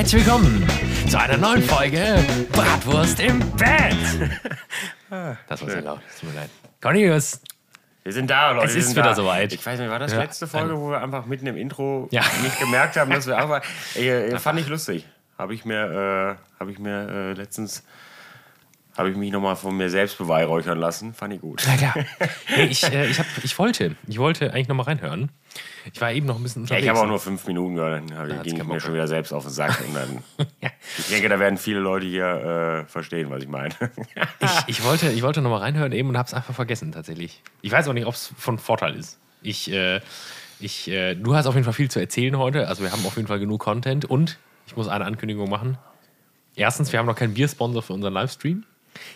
herzlich willkommen zu einer neuen Folge Bratwurst im Bett. Das war sehr laut, tut mir leid. Cornelius, Wir sind da, Leute. Es ist wieder da. soweit. Ich weiß nicht, war das Ja. letzte Folge, wo wir einfach mitten im Intro Ja. nicht gemerkt haben, dass wir auch Ey, fand ich lustig. Habe ich mir, äh, habe ich mir äh, letztens, habe ich mich nochmal von mir selbst beweihräuchern lassen. Fand ich gut. na klar. Hey, ich, äh, ich, hab, ich, wollte, ich wollte eigentlich nochmal reinhören. Ich war eben noch ein bisschen Ja, unterwegs. ich habe auch nur fünf Minuten gehört, dann hat's ging ich mir Bock schon wieder selbst auf den Sack. Und dann, Ja. ich denke, da werden viele Leute hier äh, verstehen, was ich meine. Ich, ich wollte, ich wollte nochmal reinhören eben und habe es einfach vergessen tatsächlich. Ich weiß auch nicht, ob es von Vorteil ist. Ich, äh, ich, äh, du hast auf jeden Fall viel zu erzählen heute. Also wir haben auf jeden Fall genug Content und ich muss eine Ankündigung machen. Erstens, wir haben noch keinen Biersponsor für unseren Livestream.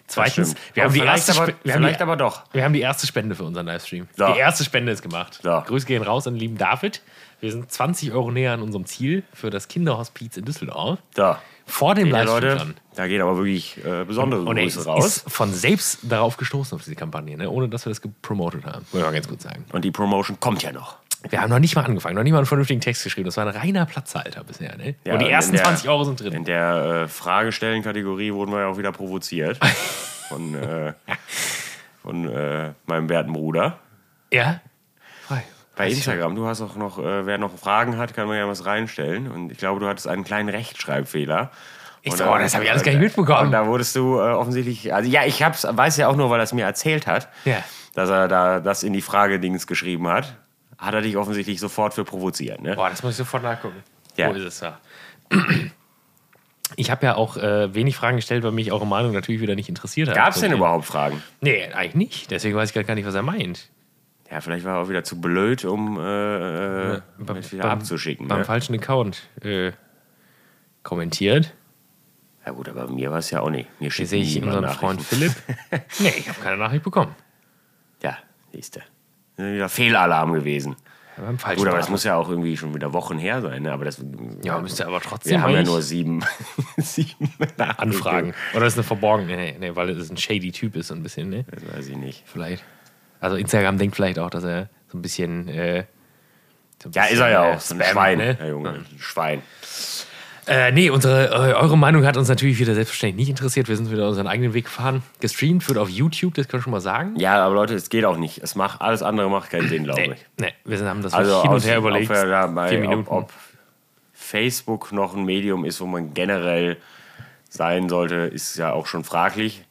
Zweitens, wir haben, die erste aber, wir, haben die, aber doch. wir haben die erste Spende für unseren Livestream. So. Die erste Spende ist gemacht. So. Grüße gehen raus an den lieben David. Wir sind 20 Euro näher an unserem Ziel für das Kinderhospiz in Düsseldorf. Da. Vor dem Ja, Livestream Leute, schon. da geht aber wirklich äh, besondere Und er Grüße ist, raus. ist von selbst darauf gestoßen, auf diese Kampagne, ne? ohne dass wir das gepromotet haben. Muss ich mal ganz gut sagen. Und die Promotion kommt ja noch. Wir haben noch nicht mal angefangen, noch nicht mal einen vernünftigen Text geschrieben. Das war ein reiner Platzhalter bisher. Ne? Ja, Und die ersten der- 20 Euro sind drin. In der äh, Fragestellen-Kategorie wurden wir ja auch wieder provoziert. von äh, von äh, meinem werten Bruder. Ja? Frei. Bei Instagram, du hast auch noch, äh, wer noch Fragen hat, kann man ja was reinstellen. Und ich glaube, du hattest einen kleinen Rechtschreibfehler. Ich so, oh, das hab ich alles gar nicht mitbekommen. Und da wurdest du äh, offensichtlich, also ja, ich hab's, weiß ja auch nur, weil er es mir erzählt hat, Ja. dass er da das in die Fragedings geschrieben hat. Hat er dich offensichtlich sofort für provoziert, ne? Boah, das muss ich sofort nachgucken. Ja. Wo ist es da? Ich habe ja auch äh, wenig Fragen gestellt, weil mich eure Meinung natürlich wieder nicht interessiert hat. Gab's denn So, überhaupt Fragen? Nee, eigentlich nicht. Deswegen weiß ich gar nicht, was er meint. Ja, vielleicht war er auch wieder zu blöd, um äh, äh, Beim- es wieder beim- abzuschicken. Beim Ne? falschen Account äh, kommentiert. Ja gut, aber mir war es ja auch nicht. Mir Hier schickt sehe ich unseren Freund. Philipp. nee, ich habe keine Nachricht bekommen. Ja, siehst du. Wieder Fehlalarm gewesen. Falschen Gut, aber das muss ja auch irgendwie schon wieder Wochen her sein. Ne? Aber das, Ja, müsste aber trotzdem wir haben ja nur sieben, sieben anfragen. Oder ist eine verborgene, nee, nee, weil es ein shady Typ ist, so ein bisschen, ne? Das weiß ich nicht. Vielleicht. Also Instagram denkt vielleicht auch, dass er so ein bisschen. Äh, so ein Ja, bisschen, ist er ja äh, auch. So ein Spam, Schwein, Ne? Herr Junge. Ein Schwein. Äh, nee, unsere, äh, eure Meinung hat uns natürlich wieder selbstverständlich nicht interessiert. Wir sind wieder unseren eigenen Weg gefahren. Gestreamt wird auf YouTube, das kann ich schon mal sagen. Ja, aber Leute, es geht auch nicht. Es macht, alles andere macht keinen Sinn, glaube Nee, ich. nee, wir haben das Also hin und her überlegt. Ob, wir da bei, Minuten. Ob, ob Facebook noch ein Medium ist, wo man generell sein sollte, ist ja auch schon fraglich.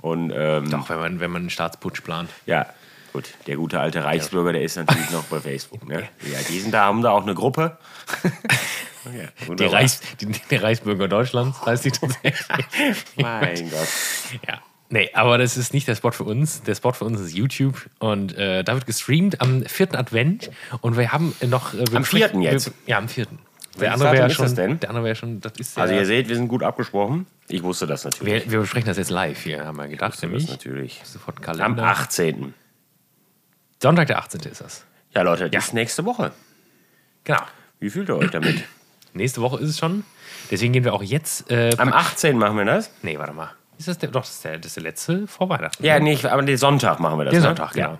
Und ähm, Doch, wenn man, wenn man einen Staatsputsch plant. Ja, gut. Der gute alte Reichsbürger, der ist natürlich noch bei Facebook. Ne? Ja, die sind da, haben da auch eine Gruppe. ja, Die. Reichs, die, der Reichsbürger Deutschlands heißt die tatsächlich. Mein Gott. Ja. Nee, aber das ist nicht der Spot für uns. Der Spot für uns ist YouTube. Und äh, da wird gestreamt am vierten Advent. Und wir haben noch. Äh, wir Am vierten jetzt? Wir, ja, am vierten. Der andere wäre schon. das denn? Der andere wäre schon. Das ist Also ja, ihr seht, wir sind gut abgesprochen. Ich wusste das natürlich. wir, wir besprechen das jetzt live hier, haben wir gedacht. das Nämlich. natürlich. Sofort einen Am Kalender. 18. Sonntag, der 18. ist das. Ja, Leute, das ist nächste Woche. Genau. Wie fühlt ihr euch damit? Nächste Woche ist es schon. Deswegen gehen wir auch jetzt. Äh, Am 18. machen wir das? nee, warte mal. Ist das der, doch, das ist der, das ist der letzte vor Weihnachten. Ja, nicht, aber den Sonntag machen wir das. Der ne? Sonntag, genau.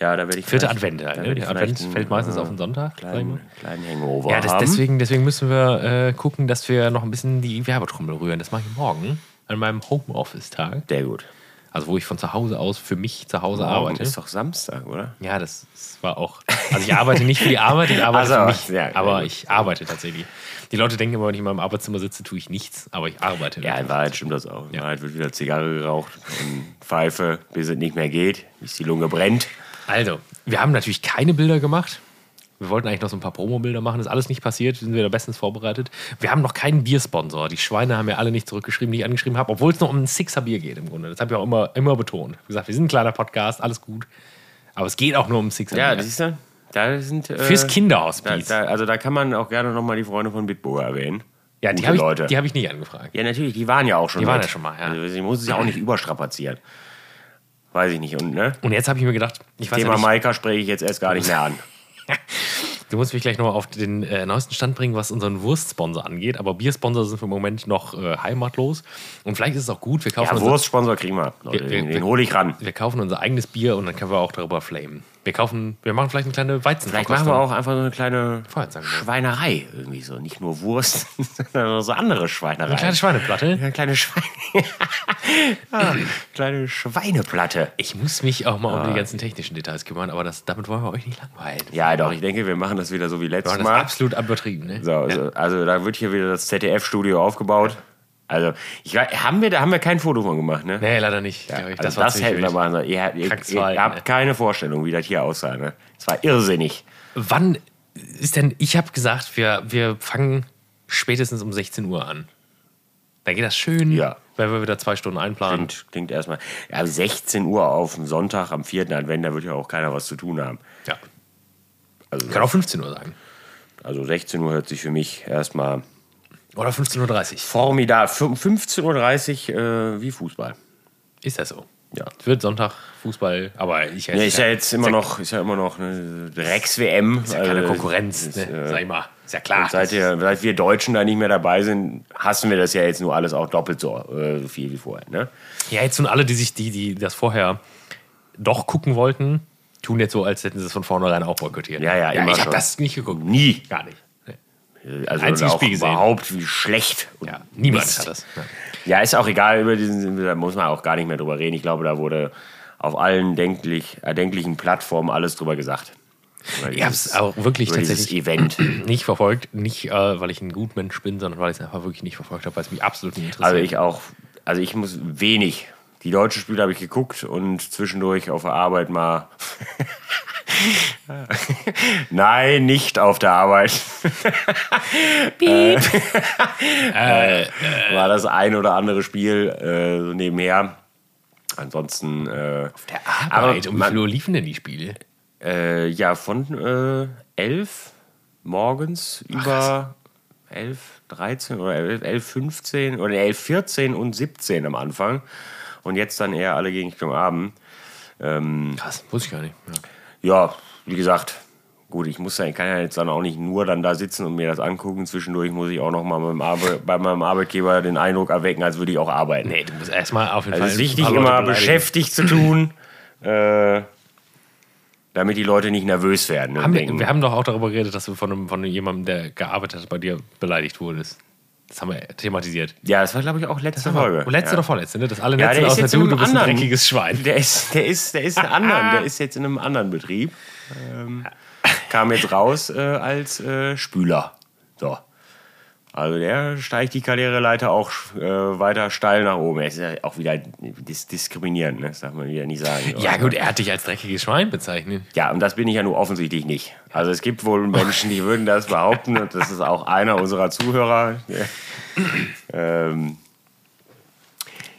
Ja, da werde ich Vierte Advent, halt, ne? ich Der Advent fällt meistens äh, auf den Sonntag. ich mal. Kleinen, kleinen Hangover Ja, das, deswegen, deswegen müssen wir äh, gucken, dass wir noch ein bisschen die Werbetrommel rühren. Das mache ich morgen an meinem Homeoffice-Tag. Sehr gut. Also wo ich von zu Hause aus für mich zu Hause Morgen arbeite. ist doch Samstag, oder? Ja, das, das war auch. Also ich arbeite nicht für die Arbeit, ich arbeite Ach für mich. ja, aber gut. ich arbeite tatsächlich. Die Leute denken immer, wenn ich in meinem Arbeitszimmer sitze, tue ich nichts, aber ich arbeite. Ja, in Wahrheit stimmt das auch. In Wahrheit wird wieder Zigarre geraucht und Pfeife, bis es nicht mehr geht, bis die Lunge brennt. Also, wir haben natürlich keine Bilder gemacht. Wir wollten eigentlich noch so ein paar Promo-Bilder machen. Ist alles nicht passiert. Wir sind wieder bestens vorbereitet. Wir haben noch keinen Biersponsor. Die Schweine haben ja alle nicht zurückgeschrieben, die ich angeschrieben habe, obwohl es noch um ein Sixer Bier geht im Grunde. Das habe ich auch immer, immer betont. Wie gesagt, wir sind ein kleiner Podcast, alles gut. Aber es geht auch nur um ein Sixer Ja, Bier. das ist dann. Da sind, äh, Fürs da, Kinderhospiz. da, also da kann man auch gerne nochmal die Freunde von Bitburger erwähnen. ja, die habe ich, Leute. die hab ich nicht angefragt. Ja, natürlich, die waren ja auch schon Die waren mit. ja schon mal, ja. Also, sie muss es ja auch nicht überstrapazieren. Weiß ich nicht. Und ne? Und jetzt habe ich mir gedacht, ich weiß Thema ja nicht, Maika spreche ich jetzt erst gar nicht mehr an. du musst mich gleich nochmal auf den äh, neuesten Stand bringen, was unseren Wurstsponsor angeht. Aber Biersponsor sind wir im Moment noch äh, heimatlos. Und vielleicht ist es auch gut, wir kaufen, Ja, Wurstsponsor kriegen wir- den den hole ich ran. wir kaufen unser eigenes Bier und dann können wir auch darüber flamen. Wir kaufen, wir machen vielleicht eine kleine Weizen. Vielleicht machen wir auch einfach so eine kleine. Schweinerei irgendwie so. Nicht nur Wurst, sondern so andere Schweinerei. Eine kleine Schweineplatte. Eine kleine Schweine. ah, kleine Schweineplatte. Ich muss mich auch mal um die ganzen technischen Details kümmern, aber das, damit wollen wir euch nicht langweilen. Ja, doch, ich denke, wir machen das wieder so wie Wir letztes machen das Mal. absolut übertrieben, ne? So, also, also da wird hier wieder das ZDF-Studio aufgebaut. Also, ich, haben wir, da haben wir kein Foto von gemacht, ne? Nee, leider nicht. ich. also das ziemlich hätten wir machen sollen. Ihr, ihr, ihr Verhalten, habt ne? keine Vorstellung, wie das hier aussah. Ne? Es war irrsinnig. Wann ist denn, ich habe gesagt, wir, wir fangen spätestens um 16 Uhr an. Dann geht das schön, Ja. weil wir wieder zwei Stunden einplanen. Klingt, klingt erstmal. Ja, 16 Uhr auf dem Sonntag am 4. Advent, da wird ja auch keiner was zu tun haben. Ja. Also, Kann auch 15 Uhr sagen. also 16 Uhr hört sich für mich erstmal Oder 15.30 Uhr. formidabel. 15.30 Uhr äh, wie Fußball. Ist das so? Ja. Es wird Sonntag Fußball, aber ich Ja, ist ja jetzt immer noch, ist ja immer noch eine Drecks-WM. Ist ja keine Also, Konkurrenz, ist, ne? äh, sag ich mal. Ist ja klar. Seit, ihr, seit wir Deutschen da nicht mehr dabei sind, hassen wir das ja jetzt nur alles auch doppelt so, äh, so viel wie vorher. Ne? Ja, jetzt nun alle, die sich, die, die das vorher doch gucken wollten, tun jetzt so, als hätten sie es von vornherein auch boykottiert. Ja, ja, immer ich habe das nicht geguckt. Nie. Gar nicht. Nee. Also Einziges Spiel gesehen. überhaupt wie schlecht. Ja, niemand Mist. hat das. Ja. Ja, ist auch egal, über diesen, da muss man auch gar nicht mehr drüber reden. Ich glaube, da wurde auf allen denklich, erdenklichen Plattformen alles drüber gesagt. Über Ich habe es auch wirklich tatsächlich Event. nicht verfolgt. Nicht, äh, weil ich ein Gutmensch bin, sondern weil ich es einfach wirklich nicht verfolgt habe, weil es mich absolut nicht interessiert. Also ich auch, also ich muss wenig. Die deutschen Spiele habe ich geguckt und zwischendurch auf der Arbeit mal. Nein, nicht auf der Arbeit. Äh, War das ein oder andere Spiel äh, so nebenher. Ansonsten. Äh, der Arbeit. um wie viel Uhr liefen denn die Spiele? äh, ja, von äh, 11 morgens über 11, 13 oder 11, 11, 15 oder 11, 14 und 17 am Anfang. Und jetzt dann eher alle gegen Richtung Abend. Krass, wusste ich gar nicht. Ja. Ja, wie gesagt, gut, ich muss ich kann ja jetzt dann auch nicht nur dann da sitzen und mir das angucken. Zwischendurch muss ich auch noch mal meinem bei meinem Arbeitgeber den Eindruck erwecken, als würde ich auch arbeiten. Nee, du musst erstmal auf jeden Also Fall. es ist wichtig, immer beschäftigt zu tun, äh, damit die Leute nicht nervös werden. Haben wir, wir haben doch auch darüber geredet, dass du von, einem, von jemandem, der gearbeitet hat, bei dir beleidigt wurdest. Das haben wir thematisiert. ja, das war, glaube ich, auch letzte Folge. Letzte ja. oder vorletzte, ne? Das alle Ja, letzte der ist jetzt du, in du einem bist ein anderen. dreckiges Schwein. Der ist, der ist, der ist in anderen, der ist jetzt in einem anderen Betrieb. Ähm, kam jetzt raus äh, als äh, Spüler. So. Also der steigt die Karriereleiter auch äh, weiter steil nach oben. Er ist ja auch wieder dis diskriminierend, ne? das darf man wieder nicht sagen. Ja, gut, er hat dich als dreckiges Schwein bezeichnet. Ja, und das bin ich ja nur offensichtlich nicht. Also es gibt wohl Menschen, die würden das behaupten und das ist auch einer unserer Zuhörer. ähm,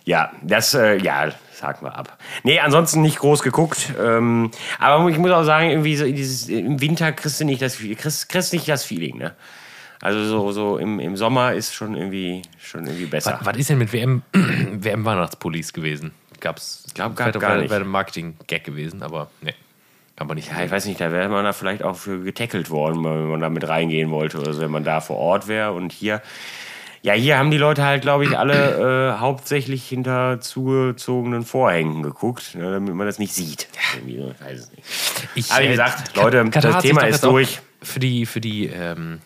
ja, das, äh, ja, sagen wir ab. Nee, ansonsten nicht groß geguckt. Ähm, aber ich muss auch sagen, irgendwie so dieses, im Winter kriegst du nicht das, kriegst, kriegst nicht das Feeling, ne? Also so, so im, im Sommer ist schon irgendwie, schon irgendwie besser. Was, was ist denn mit WM, WM-Weihnachtspullis gewesen? Gab's, ich glaub, gab gar nicht. Wäre ein Marketing-Gag gewesen, aber kann man nicht. Ja, ich weiß nicht, da wäre man da vielleicht auch für getackelt worden, wenn man da mit reingehen wollte oder so, wenn man da vor Ort wäre. Und hier, ja, hier haben die Leute halt, glaube ich, alle äh, hauptsächlich hinter zugezogenen Vorhängen geguckt, ne, damit man das nicht sieht. Irgendwie, so, ich weiß es nicht. Ich, Aber wie äh, gesagt, Ka- Leute, Katar das Thema ist durch. Für die, für die ähm,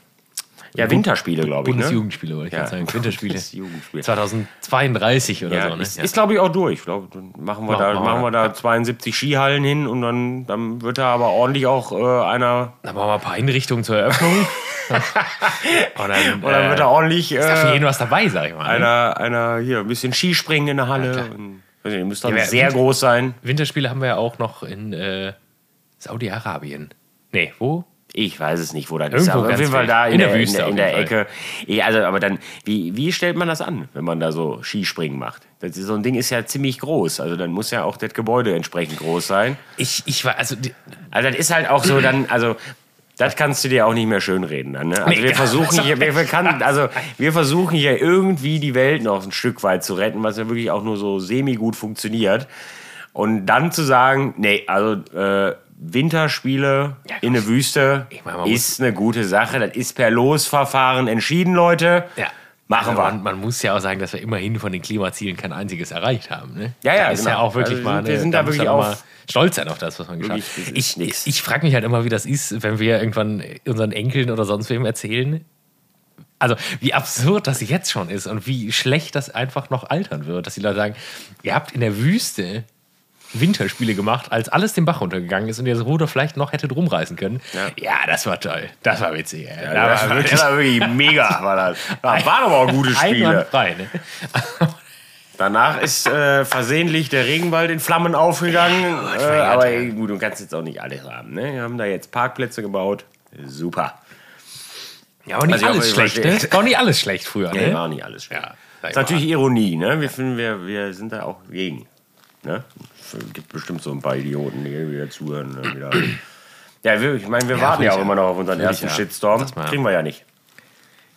Ja, Winterspiele, glaube ich. Ne? Bundesjugendspiele, wollte ich Ja. gerade sagen. Winterspiele. Bundesjugendspiele. 2032 oder Ja, so, ne? ist, ist glaube ich, auch durch. Ich glaube, dann machen wir, Machen- da, machen machen wir. da 72 Skihallen hin und dann, dann wird da aber ordentlich auch äh, einer. Dann machen wir ein paar Einrichtungen zur Eröffnung. und dann, Und dann wird da äh, ordentlich. ist da für Äh, jeden was dabei, sag ich mal. Ne? einer, einer hier ein bisschen Skispringen in der Halle. und, weiß nicht, müsste dann Ja, sehr Winter- groß sein. Winterspiele haben wir ja auch noch in äh, Saudi-Arabien. Nee, wo? Ich weiß es nicht, wo das ist. Irgendwo Aber auf jeden Fall da in, In der der, Wüste in der, in der Ecke. Ja, also, aber dann, wie, wie stellt man das an, wenn man da so Skispringen macht? Das ist, so ein Ding ist ja ziemlich groß. Also dann muss ja auch das Gebäude entsprechend groß sein. Ich, ich war, also, Also das ist halt auch so dann, also das kannst du dir auch nicht mehr schönreden dann. Ne? Also Nee, wir versuchen hier, wir, wir kann, also wir versuchen hier irgendwie die Welt noch ein Stück weit zu retten, was ja wirklich auch nur so semi gut funktioniert. Und dann zu sagen, nee, also äh, Winterspiele Ja, in der Wüste Ich meine, ist eine gute Sache. Das ist per Losverfahren entschieden, Leute. Ja. Machen Also wir. man, man muss ja auch sagen, dass wir immerhin von den Klimazielen kein einziges erreicht haben. Ne? Ja, ja, Das ist genau. ja auch wirklich Also mal. wir eine- sind da muss wirklich auch- stolz sein auf das, was man geschafft hat. Ich, nix. ich frage mich halt immer, wie das ist, wenn wir irgendwann unseren Enkeln oder sonst wem erzählen. Also, wie absurd das jetzt schon ist und wie schlecht das einfach noch altern wird, dass die Leute sagen, ihr habt in der Wüste Winterspiele gemacht, als alles den Bach runtergegangen ist und ihr das Ruder vielleicht noch hättet rumreißen können. Ja. das war toll. Das war witzig. Ey. Ja, das, war, das war wirklich mega. War das. Das waren aber auch gute Spiele. Ne? Danach ist äh, versehentlich der Regenwald in Flammen aufgegangen. äh, Gott, aber ja. gut, du kannst jetzt auch nicht alles haben. Ne? Wir haben da jetzt Parkplätze gebaut. Super. Ja, aber nicht Also, alles schlecht, ne? War nicht alles schlecht früher, Nee, ne? war nicht alles schlecht. Ja, das ist natürlich Ironie. Ne? Wir, finden, wir, wir sind da auch gegen. Ne? Es gibt bestimmt so ein paar Idioten, die wieder zuhören. Ne? Wieder. Ja, wir, ich meine, wir Ja, warten ja auch immer noch auf unseren ersten ja. Shitstorm. Das mal- Kriegen wir ja nicht.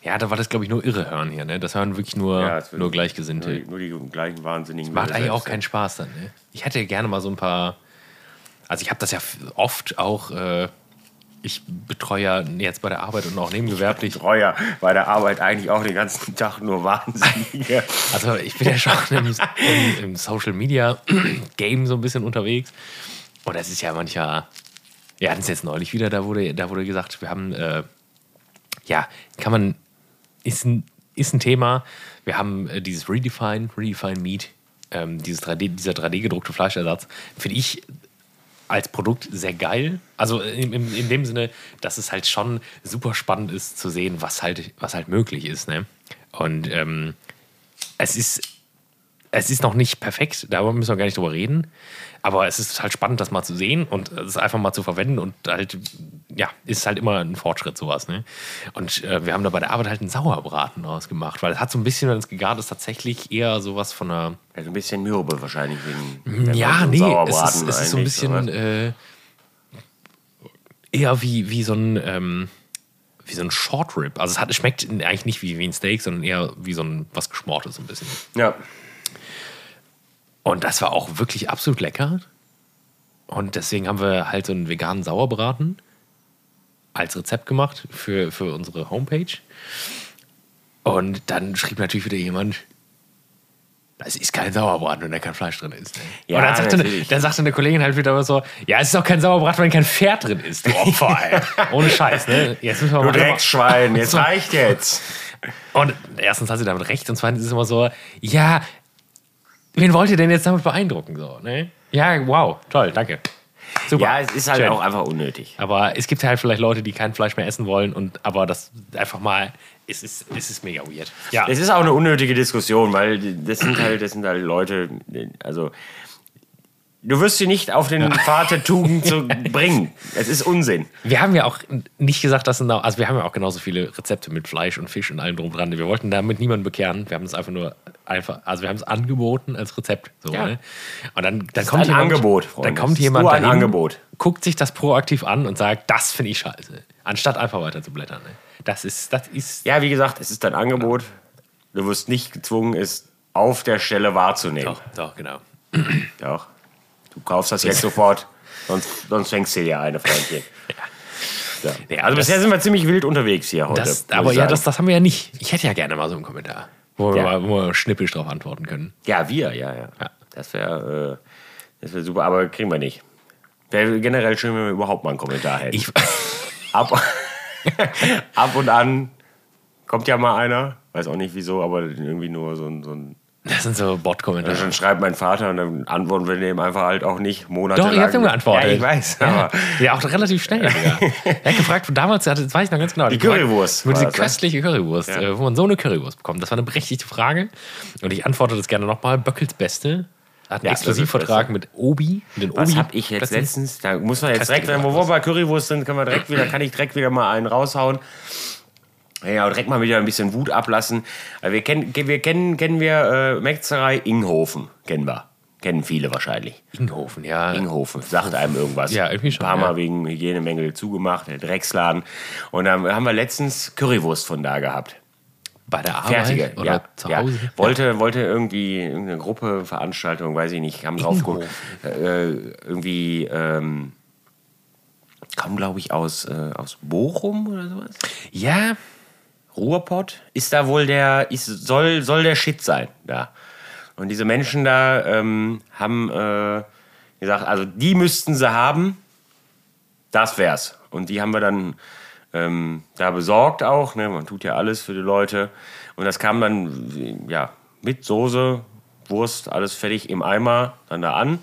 Ja, da war das, glaube ich, nur irre hören hier, ne? Das hören wirklich nur, Ja, nur Nur Gleichgesinnte. die, nur die gleichen Wahnsinnigen. Macht wie wir eigentlich auch keinen Spaß dann, ne? Ich hätte gerne mal so ein paar. Also, ich habe das ja oft auch. Äh, ich betreue ja jetzt bei der Arbeit und auch nebengewerblich. Treuer bei der Arbeit eigentlich auch den ganzen Tag nur Wahnsinnige. Also, ich bin ja schon im, im, im Social Media Game so ein bisschen unterwegs. Und das ist ja mancher. Wir hatten es jetzt neulich wieder, da wurde, da wurde gesagt, wir haben. Äh, ja, kann man. Ist ein, ist ein Thema. Wir haben äh, dieses Redefine, Redefine Meat, ähm, dieses 3D, dieser 3D-gedruckte Fleischersatz, finde ich als Produkt sehr geil. Also in, in, in dem Sinne, dass es halt schon super spannend ist zu sehen, was halt, was halt möglich ist. Ne? Und ähm, es ist es ist noch nicht perfekt, darüber müssen wir gar nicht drüber reden. Aber es ist halt spannend, das mal zu sehen und es einfach mal zu verwenden und halt, ja, ist halt immer ein Fortschritt, sowas. Ne? Und äh, wir haben da bei der Arbeit halt einen Sauerbraten draus gemacht, weil es hat so ein bisschen, wenn es gegart ist, tatsächlich eher sowas von einer. Also ein bisschen mürbe wahrscheinlich wegen. Ja, so nee, es ist, es ist so ein bisschen äh, eher wie, wie so ein. Ähm, wie so ein Short Rib. Also es hat, es schmeckt eigentlich nicht wie, wie ein Steak, sondern eher wie so ein was Geschmortes so ein bisschen. Ja. Und das war auch wirklich absolut lecker. Und deswegen haben wir halt so einen veganen Sauerbraten als Rezept gemacht für, für unsere Homepage. Und dann schrieb natürlich wieder jemand, das ist kein Sauerbraten, wenn da kein Fleisch drin ist. Ja, und dann sagte, natürlich. dann sagte eine Kollegin halt wieder so, ja, es ist auch kein Sauerbraten, wenn kein Pferd drin ist, du Opfer, ey. Ohne Scheiß, ne? Jetzt müssen wir Du Drecksschwein, jetzt reicht jetzt. und erstens hat sie damit recht und zweitens ist es immer so, ja, wen wollt ihr denn jetzt damit beeindrucken? So, ne? Ja, wow, toll, danke. Super. Ja, es ist halt Schön. auch einfach unnötig. Aber es gibt halt vielleicht Leute, die kein Fleisch mehr essen wollen und aber das einfach mal, es ist, es ist mega weird. Ja, Es ist auch eine unnötige Diskussion, weil das sind halt, das sind halt Leute, also du wirst sie nicht auf den Pfad der Tugend zu bringen. Es ist Unsinn. wir haben ja auch nicht gesagt, dass es, also wir haben ja auch genauso viele Rezepte mit Fleisch und Fisch und allem drum dran. Wir wollten damit niemanden bekehren. Wir haben es einfach nur einfach, also wir haben es angeboten als Rezept. So, Ja. ne? Und dann, dann kommt ein jemand, Angebot, Freunde. Dann kommt jemand nur ein dahin, Angebot. guckt sich das proaktiv an und sagt, das finde ich scheiße. Anstatt einfach weiter zu blättern. Ne? Das ist, das ist Ja, wie gesagt, es ist dein Angebot. Du wirst nicht gezwungen, es auf der Stelle wahrzunehmen. Doch, doch, genau. Doch. Du kaufst das jetzt sofort, sonst, sonst fängst du dir eine, Freundchen. Ja. Nee, Also das- bisher sind wir ziemlich wild unterwegs hier heute. Das, aber ja, das, das haben wir ja nicht. Ich hätte ja gerne mal so einen Kommentar, wo wir, mal, wo wir schnippisch drauf antworten können. Ja, wir, ja, ja. Ja. Das wäre äh, das wär super, aber kriegen wir nicht. Wäre generell schön, wenn wir überhaupt mal einen Kommentar hätten. Ich, ab, ab und an kommt ja mal einer, weiß auch nicht wieso, aber irgendwie nur so ein. So ein das sind so Bot-Kommentare. dann schreibt mein Vater und dann antworten wir dem einfach halt auch nicht monatelang. Doch, ihr habt ihm geantwortet. Ja, ich weiß. Ja, ja auch relativ schnell. Er hat gefragt, damals, hatte- das weiß ich noch ganz genau. Die Currywurst Über war diese das, ne? köstliche Currywurst, Ja. äh, wo man so eine Currywurst bekommt. Das war eine berechtigte Frage. Und ich antworte das gerne nochmal. Böckels Beste. Hat einen Ja, Exklusivvertrag mit Obi. Den was habe ich jetzt letztens? Da muss man jetzt direkt, wo wir bei Currywurst sind, können wir direkt wieder, kann ich direkt wieder mal einen raushauen. Ja, direkt mal wieder ein bisschen Wut ablassen. Weil Wir kennen, wir kennen, kennen wir äh, Metzgerei Inghofen, kennen wir. Kennen viele wahrscheinlich. Inghofen, ja. Inghofen, sagt einem irgendwas. Ja, irgendwie schon, Ein paar Mal ja. wegen Hygienemängel zugemacht, der Drecksladen. Und dann haben wir letztens Currywurst von da gehabt. Bei der Arbeit Fertige, oder ja. zu ja. Hause. Wollte, wollte irgendwie irgendeine Gruppe, Veranstaltung, weiß ich nicht, haben drauf geguckt. Äh, irgendwie, ähm, kam glaube ich aus, äh, aus Bochum oder sowas. Ja, Ruhrpott ist da wohl der, ist, soll, soll der Shit sein da. Und diese Menschen da ähm, haben äh, gesagt, also die müssten sie haben, das wär's. Und die haben wir dann ähm, da besorgt auch. Ne? Man tut ja alles für die Leute. Und das kam dann ja, mit Soße, Wurst, alles fertig im Eimer dann da an.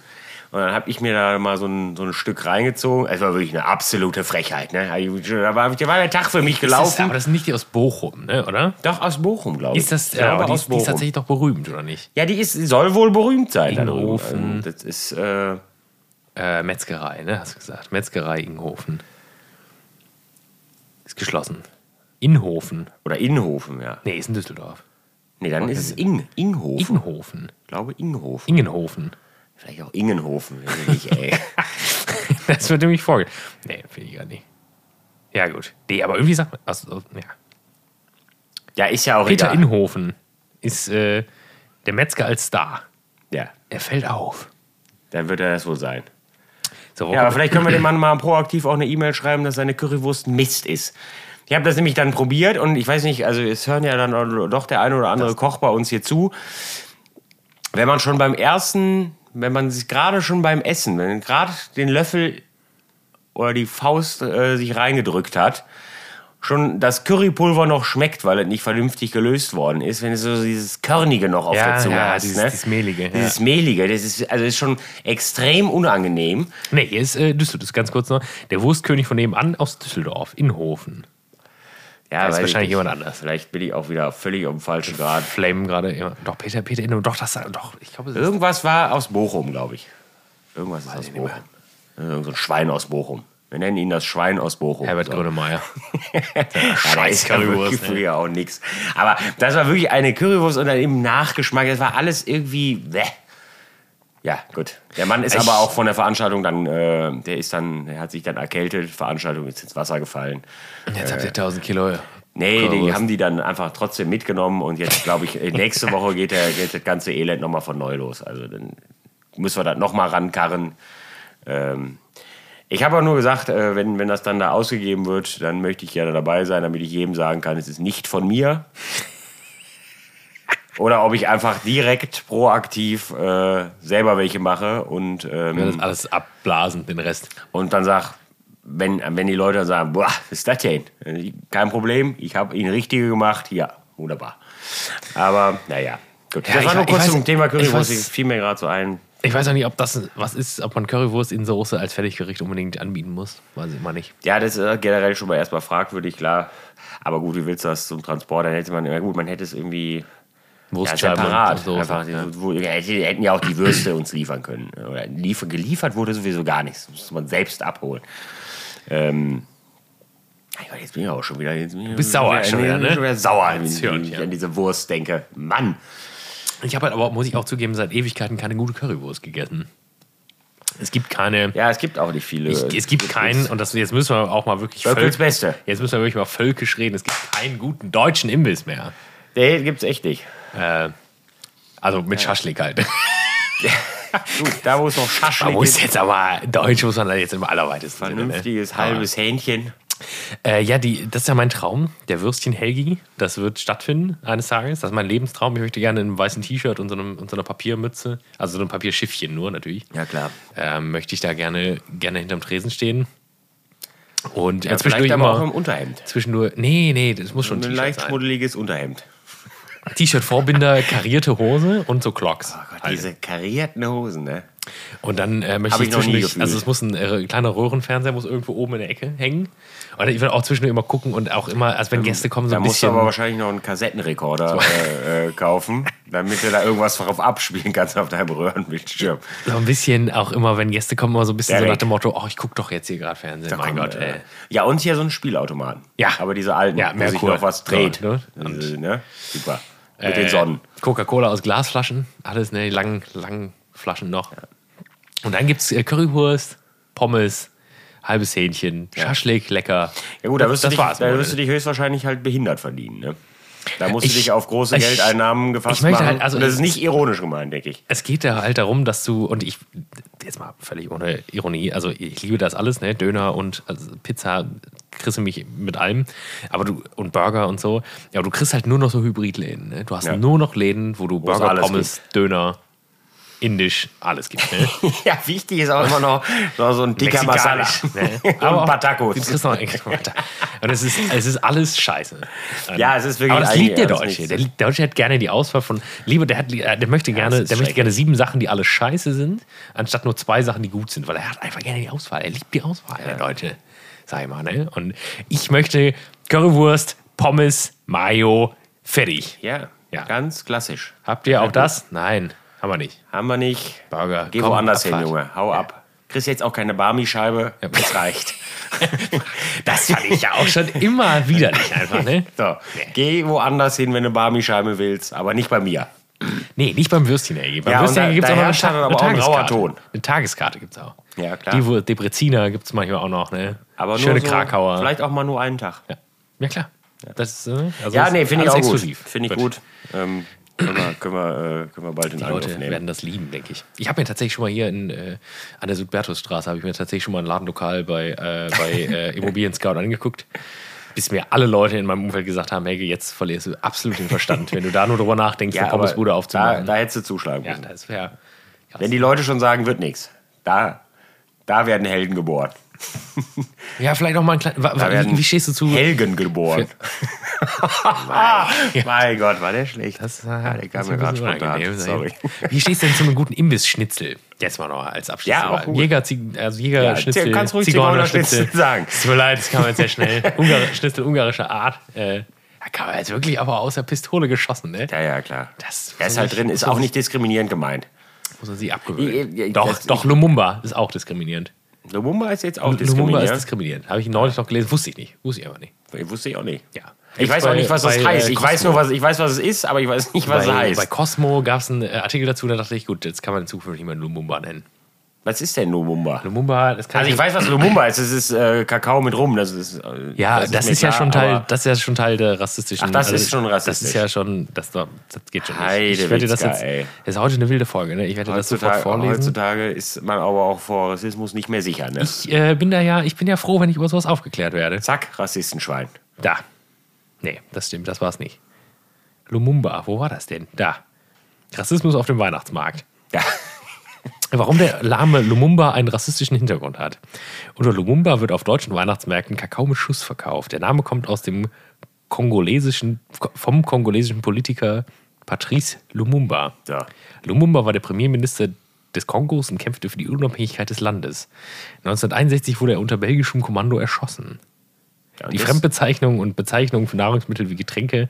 Und dann habe ich mir da mal so ein, so ein Stück reingezogen. Es war wirklich eine absolute Frechheit. Ne? Da war, da war der Tag für mich gelaufen. Das ist, aber das sind nicht die aus Bochum, ne, oder? Doch, aus Bochum, glaube ich. Ist das, ja, aber die, aus ist- die ist tatsächlich doch berühmt, oder nicht? Ja, die, ist, soll wohl berühmt sein. Ingenhofen. Also, Das ist, äh, Äh, Metzgerei, ne, hast du gesagt. Metzgerei Ingenhofen. Ist geschlossen. Inhofen. oder Inhofen, ja. Nee, ist in Düsseldorf. Nee, dann ist es Ing, Inghofen. Ingenhofen. Ich glaube Inghofen. Ingenhofen. Vielleicht auch Ingenhofen. ich nicht, ey. Das wird nämlich vorge... Nee, finde ich gar nicht. Ja, gut. Nee, aber irgendwie sagt man... Also, ja. Ja, ist ja auch Peter egal. Inhofen ist äh, der Metzger als Star. Ja, Er fällt auf. dann wird er das wohl sein. So, Ja, aber vielleicht können wir dem Mann mal proaktiv auch eine E-Mail schreiben, dass seine Currywurst Mist ist. Ich habe das nämlich dann probiert und ich weiß nicht, also es hören ja dann doch der eine oder andere Koch bei uns hier zu. Wenn man schon beim ersten, wenn man sich gerade schon beim Essen, wenn gerade den Löffel oder die Faust äh, sich reingedrückt hat, schon das Currypulver noch schmeckt, weil es nicht vernünftig gelöst worden ist, wenn es so dieses Körnige noch auf Ja, der Zunge ja, hast. dieses- ne? dieses Mehlige, ja. Dieses Mehlige, das ist, also ist schon extrem unangenehm. Nee, hier ist äh, Düsseldorf, ganz kurz noch. Der Wurstkönig von nebenan aus Düsseldorf, Inhofen. Ja, Das ist wahrscheinlich jemand anders. Vielleicht bin ich auch wieder völlig auf dem falschen Grad. Flame gerade immer. Doch, Peter, Peter Inhofen, doch, das doch. Ich glaube, es ist. Irgendwas war aus Bochum, glaube ich. Irgendwas ist aus Bochum. Irgend so ein Schwein aus Bochum. Wir nennen ihn das Schwein aus Bochum. Herbert So. Grönemeyer. Ja, ja Currywurst, früher auch nichts. Aber das war wirklich eine Currywurst und dann im Nachgeschmack. Das war alles irgendwie. Bäh. Ja, gut. Der Mann ist Ich- aber auch von der Veranstaltung dann, äh, der ist dann, der hat sich dann erkältet, Veranstaltung ist ins Wasser gefallen. Jetzt habt ihr 1000 Kilo. Nee, die haben die dann einfach trotzdem mitgenommen und jetzt glaube ich, äh, nächste Woche geht, der, geht das ganze Elend nochmal von neu los. Also dann müssen wir das nochmal rankarren. Ähm, ich habe auch nur gesagt, äh, wenn, wenn das dann da ausgegeben wird, dann möchte ich gerne dabei sein, damit ich jedem sagen kann, es ist nicht von mir. Oder ob ich einfach direkt proaktiv äh, selber welche mache und, ähm, Das ist alles abblasen, den Rest. und dann sag, wenn, wenn die Leute sagen, boah, was ist das denn? Kein Problem, ich habe ihn richtige gemacht, ja, wunderbar. Aber naja, gut. Ja, das ich war nur ich kurz weiß- zum Thema ich Currywurst, weiß- ich fiel mir gerade so ein. Ich weiß auch nicht, ob das was ist, ob man Currywurst in Soße als Fertiggericht unbedingt anbieten muss. Weiß ich immer nicht. Ja, das ist generell schon mal erstmal fragwürdig, klar. Aber gut, wie willst du das zum Transport? Dann hätte man, ja gut, man hätte es irgendwie ja, Wurstscheiben. Einfach, ja. wo, ja, hätte- hätten ja auch die Würste uns liefern können. Oder liefer, geliefert wurde sowieso gar nichts. Das muss man selbst abholen. Ähm, jetzt bin ich auch schon wieder. Jetzt bin ich bist sauer schon wieder, ne? Schon wieder sauer, wenn ich, hört, wenn ich ja. an diese Wurst denke. Mann. Ich habe halt aber, muss ich auch zugeben, seit Ewigkeiten keine gute Currywurst gegessen. Es gibt keine. Ja, es gibt auch nicht viele. Ich, es gibt keinen, und das, jetzt müssen wir auch mal wirklich Völkels völk- Beste. Jetzt müssen wir wirklich mal völkisch reden. Es gibt keinen guten deutschen Imbiss mehr. Nee, gibt's echt nicht. Äh, also mit Schaschlik halt. Gut, da wo es noch Schaschlik Man muss gibt, jetzt aber, Deutsch muss man da jetzt im allerweitesten Sinne, ne? vernünftiges halbes Hähnchen. Äh, ja, die, das ist ja mein Traum, der Würstchen Helgi. Das wird stattfinden eines Tages. Das ist mein Lebenstraum. Ich möchte gerne in einem weißen T-Shirt und so, einem, und so einer Papiermütze, also so einem Papierschiffchen nur natürlich, Ja, klar. ähm, möchte ich da gerne, gerne hinterm Tresen stehen. Und Ja, ja, zwischendurch aber auch immer. im Unterhemd. Zwischendurch, nee, nee, das muss schon Ein ein leicht T-Shirt sein. schmuddeliges Unterhemd. T-Shirt, Vorbinder, karierte Hose und so Clocks. Oh Gott, Halt. diese karierten Hosen, ne? Und dann äh, möchte Hab ich ich zwischendurch, also es muss ein äh, kleiner Röhrenfernseher muss irgendwo oben in der Ecke hängen. Und ich will auch zwischendurch immer gucken und auch immer, als wenn Gäste kommen, so Da ein musst du bisschen. aber wahrscheinlich noch einen Kassettenrekorder äh, äh, kaufen, damit du da irgendwas drauf abspielen kannst auf deinem Röhrenbildschirm. So ein bisschen auch immer, wenn Gäste kommen, immer so ein bisschen so Derek. nach dem Motto, oh, ich gucke doch jetzt hier gerade Fernsehen. mein Komm, Gott, äh, ey. Ja, und hier so ein Spielautoman. Ja. Aber diese alten, Ja, wo sich Merkur. noch was dreht. So, ne? Diese, ne? Super. Mit Äh, den Sonnen. Coca-Cola aus Glasflaschen, alles, ne, langen, langen Flaschen noch. Und dann gibt es äh, Currywurst, Pommes, halbes Hähnchen, Schaschlik, lecker. Ja gut, da wirst, das du, dich, war's. da Leute. wirst du dich höchstwahrscheinlich halt behindert verdienen, ne? Da musst du Ich- dich auf große ich- Geldeinnahmen gefasst ich möchte machen. halt- also Und das ist nicht ironisch gemeint, denke ich. Es geht da halt darum, dass du, und ich, jetzt mal völlig ohne Ironie, also ich liebe das alles, ne? Döner und also Pizza kriegst du mich mit allem, aber du, und Burger und so, ja, aber du kriegst halt nur noch so Hybridläden, ne? Du hast Ja. nur noch Läden, wo du Burger, Pommes, Döner, Indisch, alles gibt, ne? Ja, wichtig ist auch immer noch, so ein dicker Masala. Ne? Und Aber ein auch- paar Tacos. Noch Und es ist, es ist alles scheiße. Ja, es ist wirklich Aber das liebt der Deutsche. Der Deutsche hat gerne die Auswahl von. Lieber, der, hat, der möchte gerne, der möchte gerne sieben Sachen, die alle scheiße sind, anstatt nur zwei Sachen, die gut sind, weil er hat einfach gerne die Auswahl. Er liebt die Auswahl, der Deutsche. Sag ich mal, ne? Und ich möchte Currywurst, Pommes, Mayo, fertig. Ja, Ja. ganz klassisch. Habt ihr auch das? Nein, haben wir nicht. Haben wir nicht. Burger. Geh Komm, woanders hin. Junge. Hau ab. Kriegst jetzt auch keine Barmi-Scheibe. Ja. Das reicht. Das fand ich ja auch schon immer widerlich einfach, ne? So, geh woanders hin, wenn du Barmi-Scheibe willst, aber nicht bei mir. Nee, nicht beim Würstchen, ey. Beim Ja, Würstchen gibt es noch eine, Ta aber auch ein rauer Tageskarte. Ton. Eine Tageskarte gibt es auch. Ja, klar. Die wo Depreziner gibt es manchmal auch noch, ne? Aber Schöne nur so, Krakauer. Vielleicht auch mal nur einen Tag. Ja, ja klar. Das, ist, äh, also Ja, nee, finde ich auch exklusiv. gut. Finde ich gut. Ähm, können, wir, können, wir, äh, können wir bald in Die Angriff Leute nehmen. werden das lieben, denke ich. Ich habe mir tatsächlich schon mal hier in, äh, an der Südbertusstraße habe ich mir tatsächlich schon mal ein Ladenlokal bei, äh, bei äh, Immobilien Scout angeguckt. Bis mir alle Leute in meinem Umfeld gesagt haben, hey, jetzt verlierst du absolut den Verstand, wenn du da nur drüber nachdenkst, eine aber Pommesbude da, aufzumachen. da hättest du zuschlagen ja, müssen. das wäre Wenn die Leute schon sagen, wird nichts. Da, da werden Helden geboren. Ja, vielleicht noch mal ein kleines. Wie, wie stehst du zu? Helgen geboren. Ja. mein Gott, war der schlecht. Das, ja, der kam mir gerade spontan. Sorry. Wie stehst du denn zu einem guten Imbissschnitzel? Jetzt mal noch als Abschluss. Ja, auch gut. Jäger, also Jägerschnitzel, Ja, kannst ruhig Zigeunerschnitzel sagen. Es tut mir leid, das man jetzt sehr schnell. Ungar Schnitzel ungarischer Art. Äh, da kann man jetzt wirklich aber aus der Pistole geschossen, ne? Ja, ja, klar. Das Er ist halt drin, ist auch nicht diskriminierend gemeint. Muss man sie abgewöhnen. Doch, doch, Lumumba ist auch diskriminierend. Lumumba ist jetzt auch Lumumba ist diskriminierend. diskriminierend. Habe ich neulich noch gelesen, wusste ich nicht. Wusste ich aber nicht. Wusste ich auch nicht. Ja. Ich weiß bei- auch nicht, was das heißt. äh, Ich weiß nur, was ich weiß, was es ist, aber ich weiß nicht, was es bei, heißt. bei Cosmo gab es einen äh, Artikel dazu, da dachte ich, gut, jetzt kann man in Zukunft nicht mehr Lumumba nennen. Was ist denn Lumumba? Lumumba, das kann Also ich weiß, was Lumumba ist. Das ist äh, Kakao mit Rum. Das ist, äh, Ja, das, mir ist ja klar, schon Teil, das ist ja schon Teil der rassistischen. also Ach, das ist schon Das rassistisch. ist ja schon, das, das geht schon nicht. Ich werde das jetzt, ey. das ist heute eine wilde Folge, ne? Ich werde das sofort Heutzutage, vorlesen. heutzutage ist man aber auch vor Rassismus nicht mehr sicher. Ne? Ich äh, bin da ja, ich bin ja froh, wenn ich über sowas aufgeklärt werde. Zack, Rassistenschwein. Da. Nee, das stimmt, das war's nicht. Lumumba, wo war das denn? Da. Rassismus auf dem Weihnachtsmarkt. Ja. Warum der lahme Lumumba einen rassistischen Hintergrund hat. Unter Lumumba wird auf deutschen Weihnachtsmärkten Kakao mit Schuss verkauft. Der Name kommt aus dem kongolesischen, vom kongolesischen Politiker Patrice Lumumba. So. Lumumba war der Premierminister des Kongos und kämpfte für die Unabhängigkeit des Landes. 1961 wurde er unter belgischem Kommando erschossen. Ja, und Die Fremdbezeichnungen und Bezeichnungen für Nahrungsmittel wie Getränke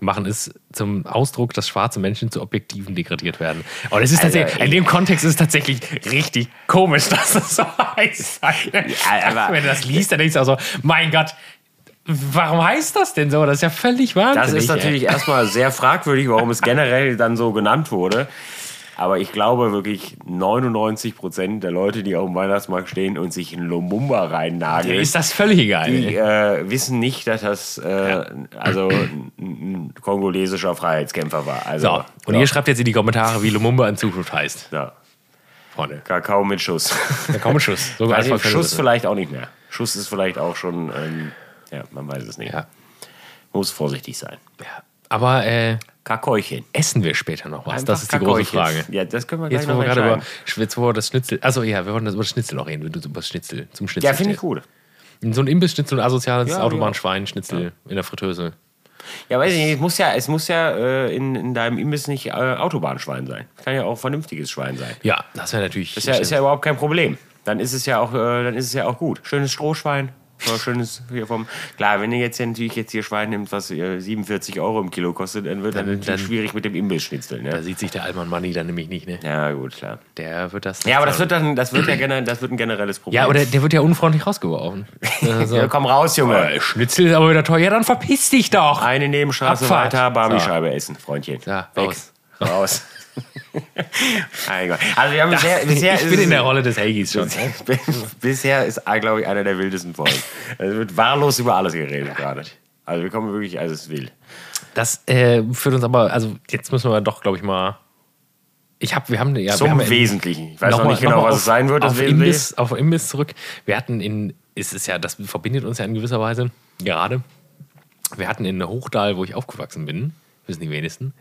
machen es zum Ausdruck, dass schwarze Menschen zu Objektiven degradiert werden. Aber das ist Also, tatsächlich, in dem Kontext ist es tatsächlich richtig komisch, dass das so heißt. aber- Wenn du das liest, dann denkst du auch so, mein Gott, warum heißt das denn so? Das ist ja völlig wahnsinnig. Das ist ey. natürlich erstmal sehr fragwürdig, warum es generell dann so genannt wurde. Aber ich glaube wirklich 99 Prozent der Leute, die auf dem Weihnachtsmarkt stehen und sich in Lumumba reinnageln, Ist das völlig egal. die äh, wissen nicht, dass das äh, also ein, kongolesischer Freiheitskämpfer war. Also, So, und ihr schreibt jetzt in die Kommentare, wie Lumumba in Zukunft heißt. ja, Freunde. Kakao mit Schuss. Kommt ein Schuss. Sogar Also Schuss vielleicht auch nicht mehr. Schuss ist vielleicht auch schon, ähm, ja, man weiß es nicht. Ja. Muss vorsichtig sein. ja. Aber äh, Kakaochen. essen wir später noch was? Einfach das ist die große. Frage. Ja, das können wir gleich Jetzt, wo noch wir gerade über, jetzt, wo wir das Schnitzel. Also ja, wir wollen das über das Schnitzel noch reden, über das Schnitzel zum Schnitzel. Ja, finde ich gut. So ein Imbissschnitzel, ein asoziales Ja, Autobahnschwein-Schnitzel in der Fritteuse. Ja, weiß ich nicht, es muss ja, es muss ja äh, in, in deinem Imbiss nicht äh, Autobahnschwein sein. Kann ja auch vernünftiges Schwein sein. Ja, das wäre natürlich. Ist ja, ist ja überhaupt kein Problem. Dann ist es ja auch, äh, dann ist es ja auch gut. Schönes Strohschwein. Oder schönes hier vom. Klar, wenn ihr jetzt ja natürlich jetzt hier Schwein nimmt, was äh, 47 Euro im Kilo kostet, dann wird dann, Dann- natürlich schwierig mit dem Imbissschnitzel. da Ne? sieht sich der Alman Money dann nämlich nicht, ne? Ja, gut, klar. Der wird das. Ja, aber das wird dann, das wird ja generell, das wird ein generelles Problem. Ja, oder der wird ja unfreundlich rausgeworfen. Also, Ja, komm raus, Junge. äh, Schnitzel ist aber wieder teuer. Ja, dann verpiss dich doch. Eine Nebenstraße Abfahrt. weiter, Barmischeibe essen, Freundchen. Ja, Weg. raus. Raus. Also wir haben bisher, bisher ich bin in der Rolle des Helgis schon. Bisher ist, glaube ich, einer der wildesten Folgen. Es wird wahllos über alles geredet gerade. Also wir kommen wirklich, also es wild. Das äh, führt uns aber, also jetzt müssen wir doch, glaube ich, mal. Ich habe, wir haben ja. Zum wir haben Wesentlichen. Ich weiß noch, mal- nicht genau, mal was auf, es sein wird. Auf. Imbiss, auf Imbiss zurück. Wir hatten in, ist es ja, das verbindet uns ja in gewisser Weise gerade. Wir hatten in Hochdal, wo ich aufgewachsen bin, wissen die wenigsten,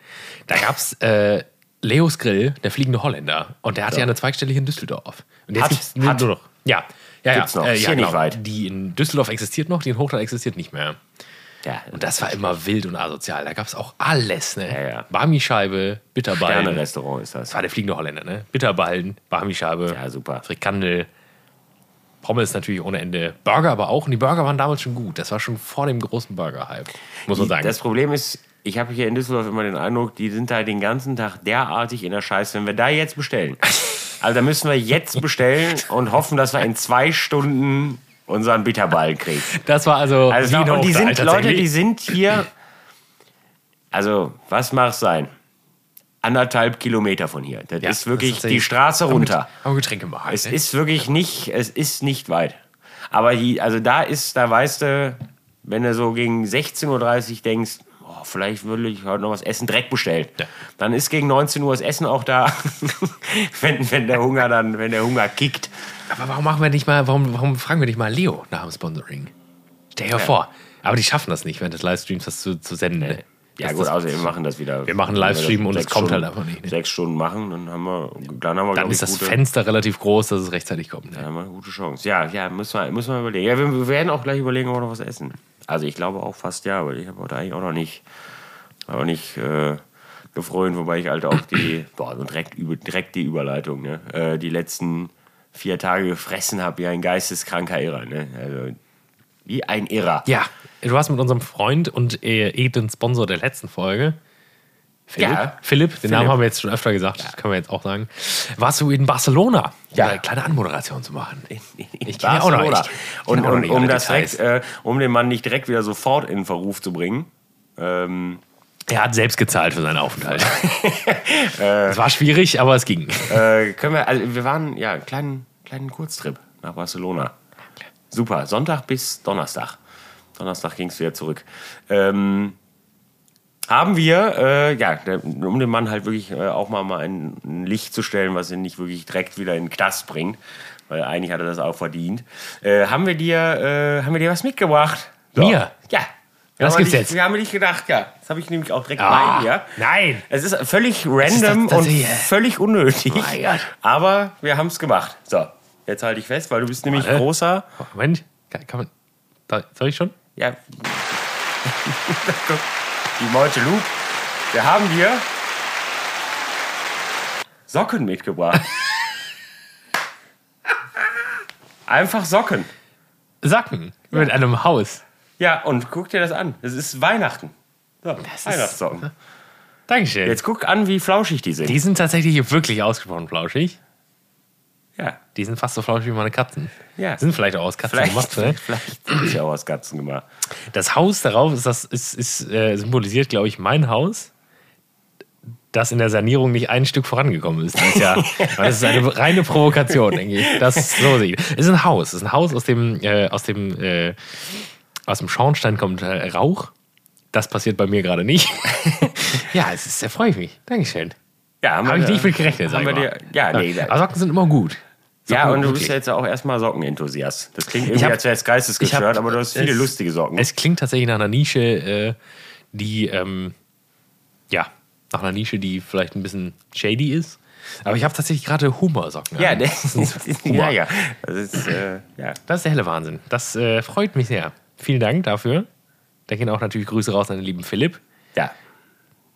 da gab es äh, Leos Grill, der fliegende Holländer. Und der hatte ja, eine Zweigstelle hier in Düsseldorf. Und jetzt Hat- gibt's hat. nur noch. Ja. Ja, Gibt's ja, noch. Äh, ja, hier nicht genau. weit. Die in Düsseldorf existiert noch, die in Hochdal existiert nicht mehr. Ja, Und das war immer wild und asozial. Da gab es auch alles, ne? Ja, ja. Barmischeibe, Bitterballen. Sterne-Restaurant ist das. Das war der fliegende Holländer, ne? Bitterballen, Barmischeibe, Ja, super. Frikandel, Pommes natürlich ohne Ende. Burger aber auch. Und die Burger waren damals schon gut. Das war schon vor dem großen Burger-Hype, muss man sagen. Das Problem ist, ich habe hier in Düsseldorf immer den Eindruck, die sind da den ganzen Tag derartig in der Scheiße. Wenn wir da jetzt bestellen, also da müssen wir jetzt bestellen und hoffen, dass wir in zwei Stunden unseren Bitterballen kriegen. Das war also, Also, und die sind Leute, die sind hier. Also, was mag es sein? Anderthalb Kilometer von hier. Das Ja, ist wirklich das ist die Straße runter. Haben Getränke machen. Es ne? ist wirklich nicht, es ist nicht weit. Aber die, also da ist, da weißt du, wenn du so gegen 16.30 Uhr denkst, oh, vielleicht würde ich heute noch was essen, direkt bestellen. Ja. Dann ist gegen 19 Uhr das Essen auch da, wenn, wenn der Hunger dann, wenn der Hunger kickt. Aber warum machen wir nicht mal, warum, warum fragen wir nicht mal Leo nach dem Sponsoring? Stell dir vor. Aber die schaffen das nicht, während des Livestreams das zu, zu senden. Ne? Ja Das- gut, außer wir machen das wieder. Wir machen Livestream und es kommt halt Stunden- einfach nicht, ne? Sechs Stunden machen, dann haben wir, dann haben wir, Dann ist ich, das gute, Fenster relativ groß, dass es rechtzeitig kommt. Ne? Dann haben wir eine gute Chance. Ja, ja, müssen wir, müssen wir überlegen. Ja, wir, wir werden auch gleich überlegen, ob wir noch was essen. Also ich glaube auch fast ja, weil ich habe heute eigentlich auch noch nicht, auch nicht äh, gefreut, wobei ich halt auch die, boah, so direkt, direkt die Überleitung, ne? Äh, die letzten vier Tage gefressen habe, wie ein geisteskranker Irrer. Ne? Also, wie ein Irrer. Ja, du hast mit unserem Freund und äh, edlen Sponsor der letzten Folge, Philipp, Ja. Philipp den Philipp. Namen haben wir jetzt schon öfter gesagt, können wir jetzt auch sagen, warst du in Barcelona, um Ja. eine kleine Anmoderation zu machen. Ich kenn ja auch noch- ich kenn Und, auch noch und nicht um das direkt, äh, um den Mann nicht direkt wieder sofort in Verruf zu bringen, ähm, Er hat selbst gezahlt für seinen Aufenthalt. es war schwierig, aber es ging. Äh, können wir, also wir waren ja einen kleinen, kleinen Kurztrip nach Barcelona. Super, Sonntag bis Donnerstag. Donnerstag ging es wieder zurück. Ähm, haben wir, äh, ja, der, um dem Mann halt wirklich äh, auch mal, mal ein, ein Licht zu stellen, was ihn nicht wirklich direkt wieder in den Knast bringt, weil eigentlich hat er das auch verdient, äh, haben wir dir, äh, haben wir dir was mitgebracht? Mir? Ja. Was wir gibt's nicht, jetzt? Wir haben nicht gedacht, ja. Das habe ich nämlich auch direkt Ah, bei mir. Nein! Es ist völlig ist random das- das und völlig unnötig. Mein Gott. Aber wir haben es gemacht. So, jetzt halte ich fest, weil du bist nämlich Warte. großer. Moment, kann, kann man. Da, soll ich schon? Ja. Die Meute Luke. Wir haben dir Socken mitgebracht. Einfach Socken. Sacken mit einem Haus. Ja, und guck dir das an. Es ist Weihnachten. So, ist- Weihnachtssocken. Dankeschön. Jetzt guck an, wie flauschig die sind. Die sind tatsächlich wirklich ausgesprochen flauschig. Ja, Die sind fast so flauschig wie meine Katzen. Ja. Sind vielleicht auch aus Katzen vielleicht, gemacht. Ne? vielleicht sind sie auch aus Katzen gemacht. Das Haus darauf ist, das, ist, ist äh, symbolisiert, glaube ich, mein Haus, das in der Sanierung nicht ein Stück vorangekommen ist dieses Jahr. Weil Das ist eine reine Provokation, denke ich. Das ist so ich. Es ist ein Haus. Es ist ein Haus, aus dem, äh, aus dem, äh, aus dem Schornstein kommt äh, Rauch. Das passiert bei mir gerade nicht. ja, es ist, da freue ich mich. Dankeschön. Ja, haben Habe ich nicht mit gerechnet, sag haben ich wir dir, ja, nee, Aber Socken sind immer gut. Ja, Socken und du bist ja jetzt auch erstmal Sockenenthusiast. Das klingt irgendwie, Ich hab- als wäre es geistesgestört, aber du hast viele es- lustige Socken. Es klingt tatsächlich nach einer Nische, äh, die, ähm, ja, nach einer Nische, die vielleicht ein bisschen shady ist. Aber ich habe tatsächlich gerade Humorsocken. ja, das, ja, ja. Das ist, äh, ja. Das ist der helle Wahnsinn. Das äh, freut mich sehr. Vielen Dank dafür. Da gehen auch natürlich Grüße raus an den lieben Philipp.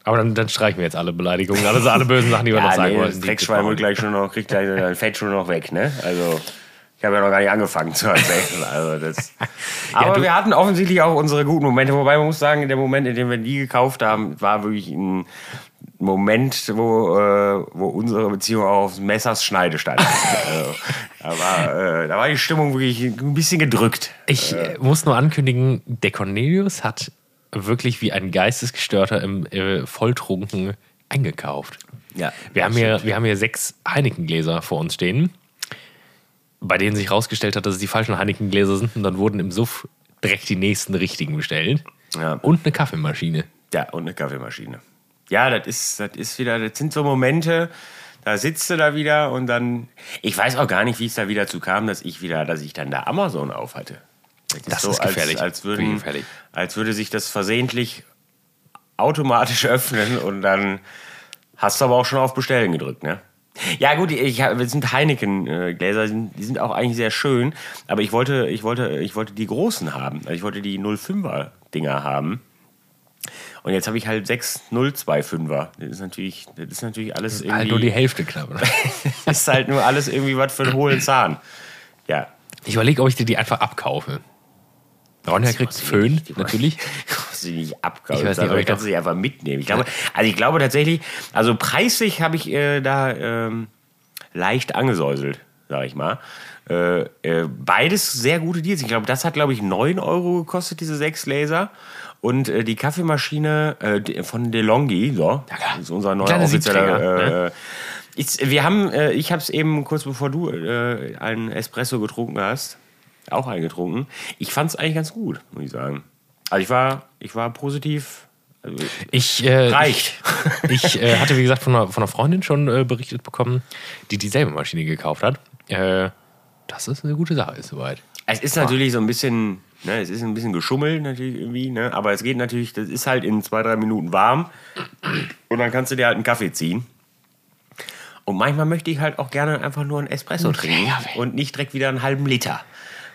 Ja, Aber dann, dann streichen wir jetzt alle Beleidigungen, alle, alle bösen Sachen, die wir noch ja sagen nee, wollten. Dreckschwein wird gleich schon noch, kriegt gleich sein Fett schon noch weg, ne? Also, ich habe ja noch gar nicht angefangen zu erzählen. Also das. Aber du- wir hatten offensichtlich auch unsere guten Momente, wobei man muss sagen, der Moment, in dem wir die gekauft haben, war wirklich ein Moment, wo, äh, wo unsere Beziehung auch auf Messers Schneide stand. also, da, war, äh, da war die Stimmung wirklich ein bisschen gedrückt. Ich äh, muss nur ankündigen, der Cornelius hat wirklich wie ein Geistesgestörter im äh, Volltrunken eingekauft. Ja, Wir haben, hier, wir haben hier sechs Heineken-Gläser vor uns stehen, bei denen sich herausgestellt hat, dass es die falschen Heineken-Gläser sind und dann wurden im Suff direkt die nächsten richtigen bestellt. Ja. Und eine Kaffeemaschine. Ja, und eine Kaffeemaschine. Ja, das ist, das ist wieder, das sind so Momente, da sitzt du da wieder und dann. Ich weiß auch gar nicht, wie es da wieder zu kam, dass ich wieder, dass ich dann da Amazon auf hatte. Das ist gefährlich. Als, als, würden, Wirklich gefährlich. als würde sich das versehentlich automatisch öffnen und dann hast du aber auch schon auf Bestellen gedrückt, ne? Ja gut, ich, wir sind Heineken-Gläser, die sind- die sind auch eigentlich sehr schön, aber ich wollte, ich wollte, ich wollte die großen haben. Also ich wollte die 05er-Dinger haben. Und jetzt habe ich halt sechs 025er. Das ist natürlich, das ist natürlich alles irgendwie. Halt nur die Hälfte knapp. ne? ist halt nur alles irgendwie was für einen hohlen Zahn. Ja. Ich überlege, ob ich dir die einfach abkaufe. Ronja kriegt ich Föhn, nicht. Natürlich. Die nicht abkaufen. Ich weiß nicht, aber ich du die einfach mitnehmen. Ich glaube, also ich glaube tatsächlich, also preislich habe ich äh, da ähm, leicht angesäuselt, sag ich mal. Äh, äh, beides sehr gute Deals. Ich glaube, das hat, glaube ich, 9 Euro gekostet, diese sechs Laser. Und äh, die Kaffeemaschine äh, von DeLonghi, so, das ist unser neuer offizieller. Äh, ist, wir haben, ich habe es eben kurz bevor du einen Espresso getrunken hast, auch eingetrunken. Ich fand es eigentlich ganz gut, muss ich sagen. Also ich war, ich war positiv. Also, Ich, äh, Reicht. Ich, ich äh, hatte, wie gesagt, von einer, von einer Freundin schon äh, berichtet bekommen, die dieselbe Maschine gekauft hat. Äh, dass es eine gute Sache ist, soweit. es ist natürlich so ein bisschen, ne, es ist ein bisschen geschummelt natürlich irgendwie, ne, aber es geht natürlich, das ist halt in zwei, drei Minuten warm und dann kannst du dir halt einen Kaffee ziehen. Und manchmal möchte ich halt auch gerne einfach nur einen Espresso trinken und nicht direkt wieder einen halben Liter.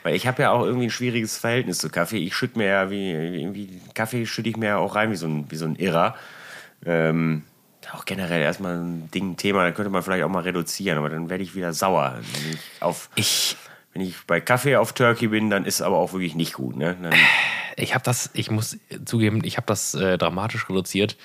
Weil ich habe ja auch irgendwie ein schwieriges Verhältnis zu Kaffee. Ich schütte mir ja wie, irgendwie, Kaffee schütte ich mir ja auch rein wie so ein, wie so ein Irrer. Ähm, auch generell erstmal ein Ding, ein Thema, da könnte man vielleicht auch mal reduzieren, aber dann werde ich wieder sauer. Wenn ich, auf, Ich, wenn ich bei Kaffee auf Turkey bin, dann ist es aber auch wirklich nicht gut. Ne? Dann, ich habe das, ich muss zugeben, ich habe das äh, dramatisch reduziert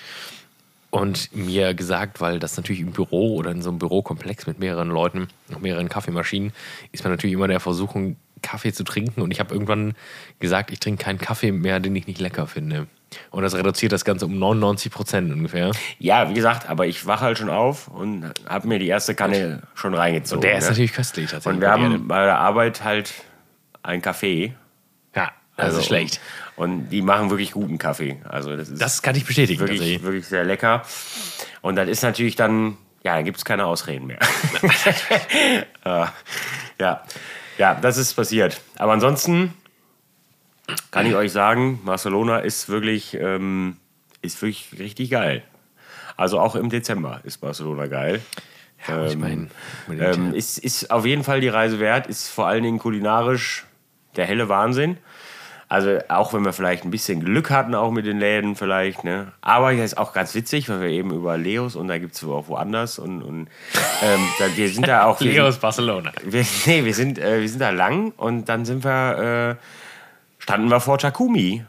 und mir gesagt, weil das natürlich im Büro oder in so einem Bürokomplex mit mehreren Leuten, und mehreren Kaffeemaschinen, ist man natürlich immer der Versuchung, Kaffee zu trinken. Und ich habe irgendwann gesagt, ich trinke keinen Kaffee mehr, den ich nicht lecker finde. Und das reduziert das Ganze um 99 Prozent ungefähr. ja, wie gesagt, aber ich wache halt schon auf und habe mir die erste Kanne schon reingezogen. Der ist ne? natürlich köstlich tatsächlich. Und wir haben bei der Arbeit halt einen Kaffee. ja, also schlecht. Und die machen wirklich guten Kaffee. Also das ist Das kann ich bestätigen. wirklich, wirklich sehr lecker. Und das ist natürlich dann, ja, da gibt es keine Ausreden mehr. Ja. Ja. das ist passiert. Aber ansonsten kann ich euch sagen, Barcelona ist wirklich, ähm, ist wirklich richtig geil. Also auch im Dezember ist Barcelona geil. Ja, ich meine, Ähm, ist, ist auf jeden Fall die Reise wert, ist vor allen Dingen kulinarisch der helle Wahnsinn. Also auch wenn wir vielleicht ein bisschen Glück hatten, auch mit den Läden vielleicht. Ne? Aber hier ist auch ganz witzig, weil wir eben über Leos und da gibt es auch woanders. Und, und ähm, wir sind da auch... wir sind- Leos Barcelona. wir, nee, wir sind, äh, wir sind da lang und dann sind wir, äh, standen wir vor Takumi.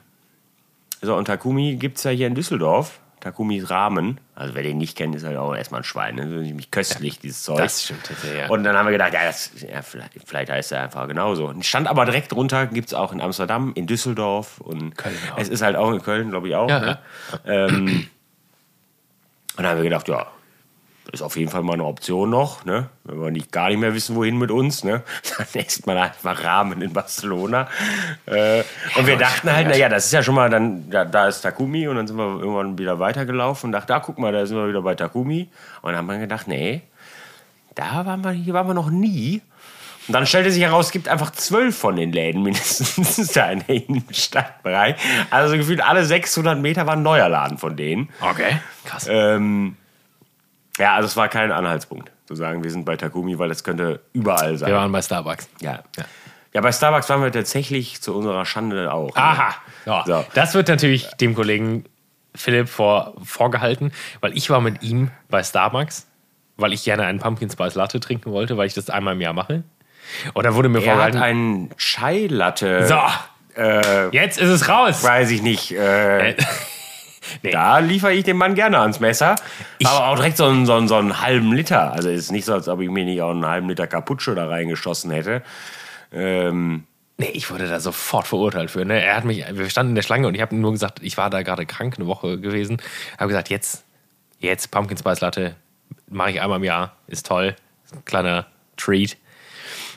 So, und Takumi gibt es ja hier in Düsseldorf. Takumis Rahmen. Also wer den nicht kennt, ist halt auch erstmal ein Schwein. Ne? Das ist nämlich köstlich, dieses Zeug. Das stimmt tatsächlich, ja. Und dann haben wir gedacht, ja, das, ja vielleicht, vielleicht heißt er einfach genauso. Stand aber direkt drunter, gibt es auch in Amsterdam, in Düsseldorf und Köln auch. es ist halt auch in Köln, glaube ich auch. Ja, ne? ähm, und dann haben wir gedacht, ja, ist auf jeden Fall mal eine Option noch, ne? Wenn wir nicht gar nicht mehr wissen, wohin mit uns, ne? Dann isst man einfach Rahmen in Barcelona. Äh, und wir dachten halt, naja, das ist ja schon mal dann, da, da ist Takumi und dann sind wir irgendwann wieder weitergelaufen und dachten, da guck mal, da sind wir wieder bei Takumi. Und dann haben wir gedacht, nee, da waren wir, hier waren wir noch nie. Und dann stellte sich heraus, es gibt einfach zwölf von den Läden mindestens da in der Innenstadtbereich. Also gefühlt alle 600 Meter war ein neuer Laden von denen. Okay, krass. Ähm, ja, also es war kein Anhaltspunkt, zu sagen, wir sind bei Takumi, weil das könnte überall sein. Wir waren bei Starbucks. ja. ja. bei Starbucks waren wir tatsächlich zu unserer Schande auch. ne? Aha. So. So. Das wird natürlich dem Kollegen Philipp vor, vorgehalten, weil ich war mit ihm bei Starbucks, weil ich gerne einen Pumpkin Spice Latte trinken wollte, weil ich das einmal im Jahr mache. Und da wurde mir Er hat vorgehalten. einen Chai-Latte. So, Äh, jetzt ist es raus. weiß ich nicht. Äh, Nee. Da liefere ich dem Mann gerne ans Messer. aber auch direkt so einen, so, einen, so einen halben Liter. Also ist nicht so, als ob ich mir nicht auch einen halben Liter Cappuccio da reingeschossen hätte. Ähm, Nee, ich wurde da sofort verurteilt für. Ne? Er hat mich, wir standen in der Schlange und ich habe nur gesagt, ich war da gerade krank, eine Woche gewesen. Habe gesagt, jetzt, jetzt Pumpkin Spice Latte mache ich einmal im Jahr, ist toll, ein kleiner Treat.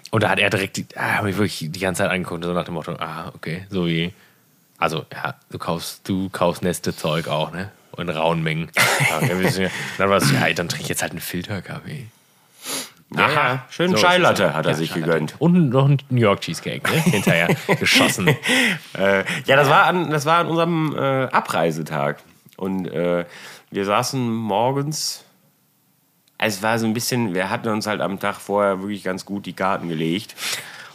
Und da hat er direkt, die, ah, hab ich wirklich die ganze Zeit angeguckt, so nach dem Motto, ah, okay, so wie Also, ja, du kaufst, du kaufst Neste-Zeug auch, ne? In rauen Mengen. Ja, dann war es, ja, dann trinke ich jetzt halt einen Filterkaffee. Ja, ja. Schönen so, Chai-Latte hat er ja, sich gegönnt. Und noch einen New York Cheesecake, ne? Hinterher geschossen. äh, ja, das war an, das war an unserem äh, Abreisetag. Und äh, wir saßen morgens. Es war so ein bisschen, wir hatten uns halt am Tag vorher wirklich ganz gut die Karten gelegt.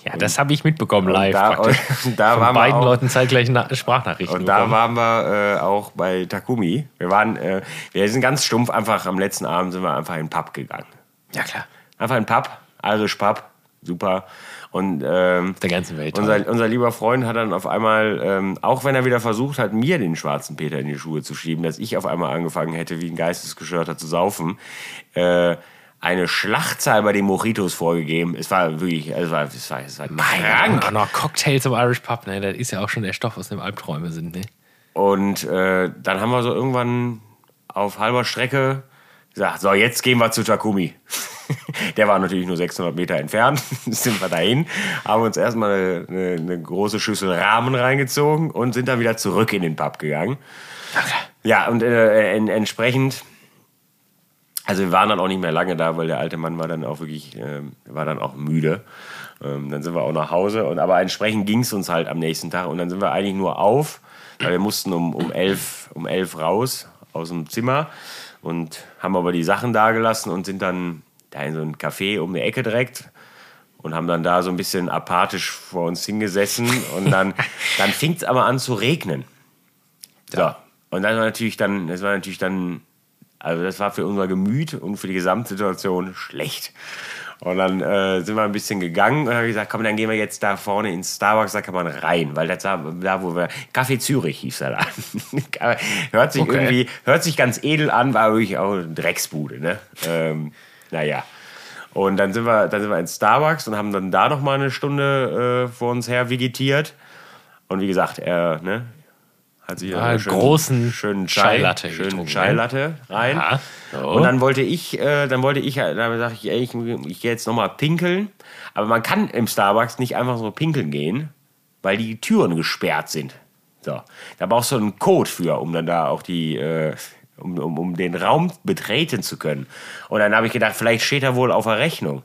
Ja, das habe ich mitbekommen live. Da, und, da Von waren beiden auch, Leuten zeitgleich Sprachnachrichten. Und da waren wir äh, auch bei Takumi. Wir waren, äh, wir sind ganz stumpf einfach am letzten Abend sind wir einfach in den Pub gegangen. Ja klar. Einfach in den Pub, Irish Pub, super. Und ähm, der ganzen Welt. Unser, unser, lieber Freund hat dann auf einmal, ähm, auch wenn er wieder versucht hat, mir den schwarzen Peter in die Schuhe zu schieben, dass ich auf einmal angefangen hätte, wie ein Geistesgeschörter zu saufen, äh, eine Schlachtzahl bei den Mojitos vorgegeben. Es war wirklich, es war, es war, es war krank. Auch noch Cocktails im Irish Pub, ne? Das ist ja auch schon der Stoff, aus dem Albträume sind, ne? Und äh, dann haben wir so irgendwann auf halber Strecke gesagt, so, jetzt gehen wir zu Takumi. Der war natürlich nur 600 Meter entfernt. sind wir dahin, haben uns erstmal eine, eine, eine, große Schüssel Rahmen reingezogen und sind dann wieder zurück in den Pub gegangen. Ja, und äh, en, entsprechend, also wir waren dann auch nicht mehr lange da, weil der alte Mann war dann auch wirklich, äh, war dann auch müde. Ähm, dann sind wir auch nach Hause. Und, aber entsprechend ging es uns halt am nächsten Tag. Und dann sind wir eigentlich nur auf, weil wir mussten um, um, elf, um elf raus aus dem Zimmer und haben aber die Sachen da gelassen und sind dann da in so ein Café um die Ecke direkt und haben dann da so ein bisschen apathisch vor uns hingesessen und dann, dann fing es aber an zu regnen. So. Ja. Und das war natürlich dann, das war natürlich dann, also das war für unser Gemüt und für die Gesamtsituation schlecht. Und dann äh, sind wir ein bisschen gegangen und haben gesagt, komm, dann gehen wir jetzt da vorne ins Starbucks, da kann man rein, weil das da, da wo wir, Café Zürich hieß er da. hört sich okay. irgendwie, hört sich ganz edel an, war wirklich auch eine Drecksbude, ne? Ähm, naja. Und dann sind wir, dann sind wir in Starbucks und haben dann da noch mal eine Stunde äh, vor uns her vegetiert. Und wie gesagt, er ne, hat ja, einen schönen, großen schönen Chai, Latte schönen Chai Latte rein. Ja, so. Und dann wollte ich, äh, dann wollte ich, dann sage ich, ey, ich, ich gehe jetzt noch mal pinkeln. Aber man kann im Starbucks nicht einfach so pinkeln gehen, weil die Türen gesperrt sind. So, da brauchst du einen Code für, um dann da auch die äh, um, um, um den Raum betreten zu können. Und dann habe ich gedacht, vielleicht steht er wohl auf der Rechnung.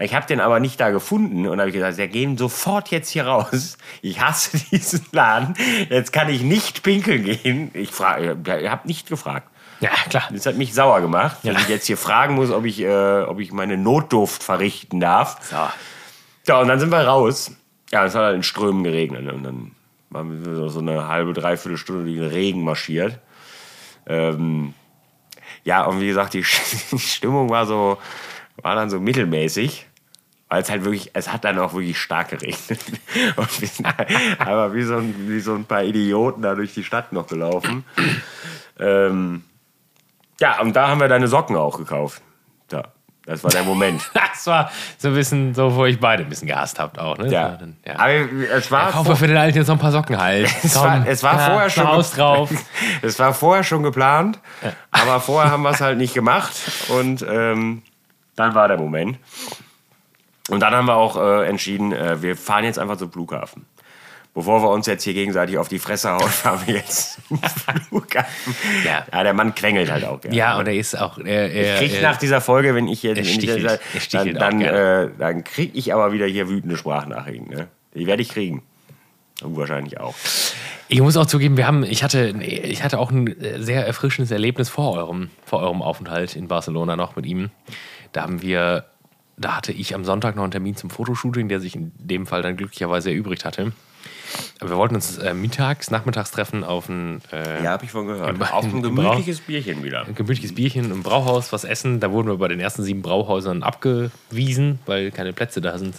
Ich habe den aber nicht da gefunden und habe ich gesagt, wir gehen sofort jetzt hier raus. Ich hasse diesen Laden. Jetzt kann ich nicht pinkeln gehen. Ich frage, ihr habt nicht gefragt. Ja, klar. Das hat mich sauer gemacht, ja. dass ich jetzt hier fragen muss, ob ich, äh, ob ich meine Notduft verrichten darf. So. Ja, und dann sind wir raus. Ja, es hat halt in Strömen geregnet. Und dann waren wir so eine halbe, dreiviertel Stunde durch den Regen marschiert. Ähm, ja, und wie gesagt, die Stimmung war so, war dann so mittelmäßig. Weil es halt wirklich, es hat dann auch wirklich stark geregnet. Und wir sind aber wie so, ein, wie so ein paar Idioten da durch die Stadt noch gelaufen. Ähm, ja, und da haben wir deine Socken auch gekauft. Da. Das war der Moment. das war so ein bisschen so, wo ich beide ein bisschen gehasst habt auch. Ne? Ja. Dann, ja. Aber es war. Ja, kaufe für den Alten jetzt noch ein paar Socken halt. es war, es war ja, vorher schon. Haus drauf. es war vorher schon geplant, ja. aber vorher haben wir es halt nicht gemacht und ähm, dann war der Moment. Und dann haben wir auch äh, entschieden, äh, wir fahren jetzt einfach zum Flughafen bevor wir uns jetzt hier gegenseitig auf die Fresse hauen, fahren wir jetzt Flughafen. Ja. ja, der Mann quengelt halt auch. Gerne. Ja, und er ist auch. Er, er, ich krieg nach dieser Folge, wenn ich jetzt. Dieser, dann dann, äh, dann krieg ich aber wieder hier wütende Sprachnachrichten. Ne? Die werde ich kriegen. Du wahrscheinlich auch. Ich muss auch zugeben, wir haben, ich hatte, ich hatte auch ein sehr erfrischendes Erlebnis vor eurem, vor eurem Aufenthalt in Barcelona noch mit ihm. Da haben wir, da hatte ich am Sonntag noch einen Termin zum Fotoshooting, der sich in dem Fall dann glücklicherweise erübrigt hatte. Wir wollten uns äh, mittags, nachmittags treffen auf ein. Äh, ja, habe ich von gehört. Im, auf ein gemütliches Bierchen wieder. Ein gemütliches Bierchen im Brauhaus, was essen. Da wurden wir bei den ersten sieben Brauhäusern abgewiesen, weil keine Plätze da sind.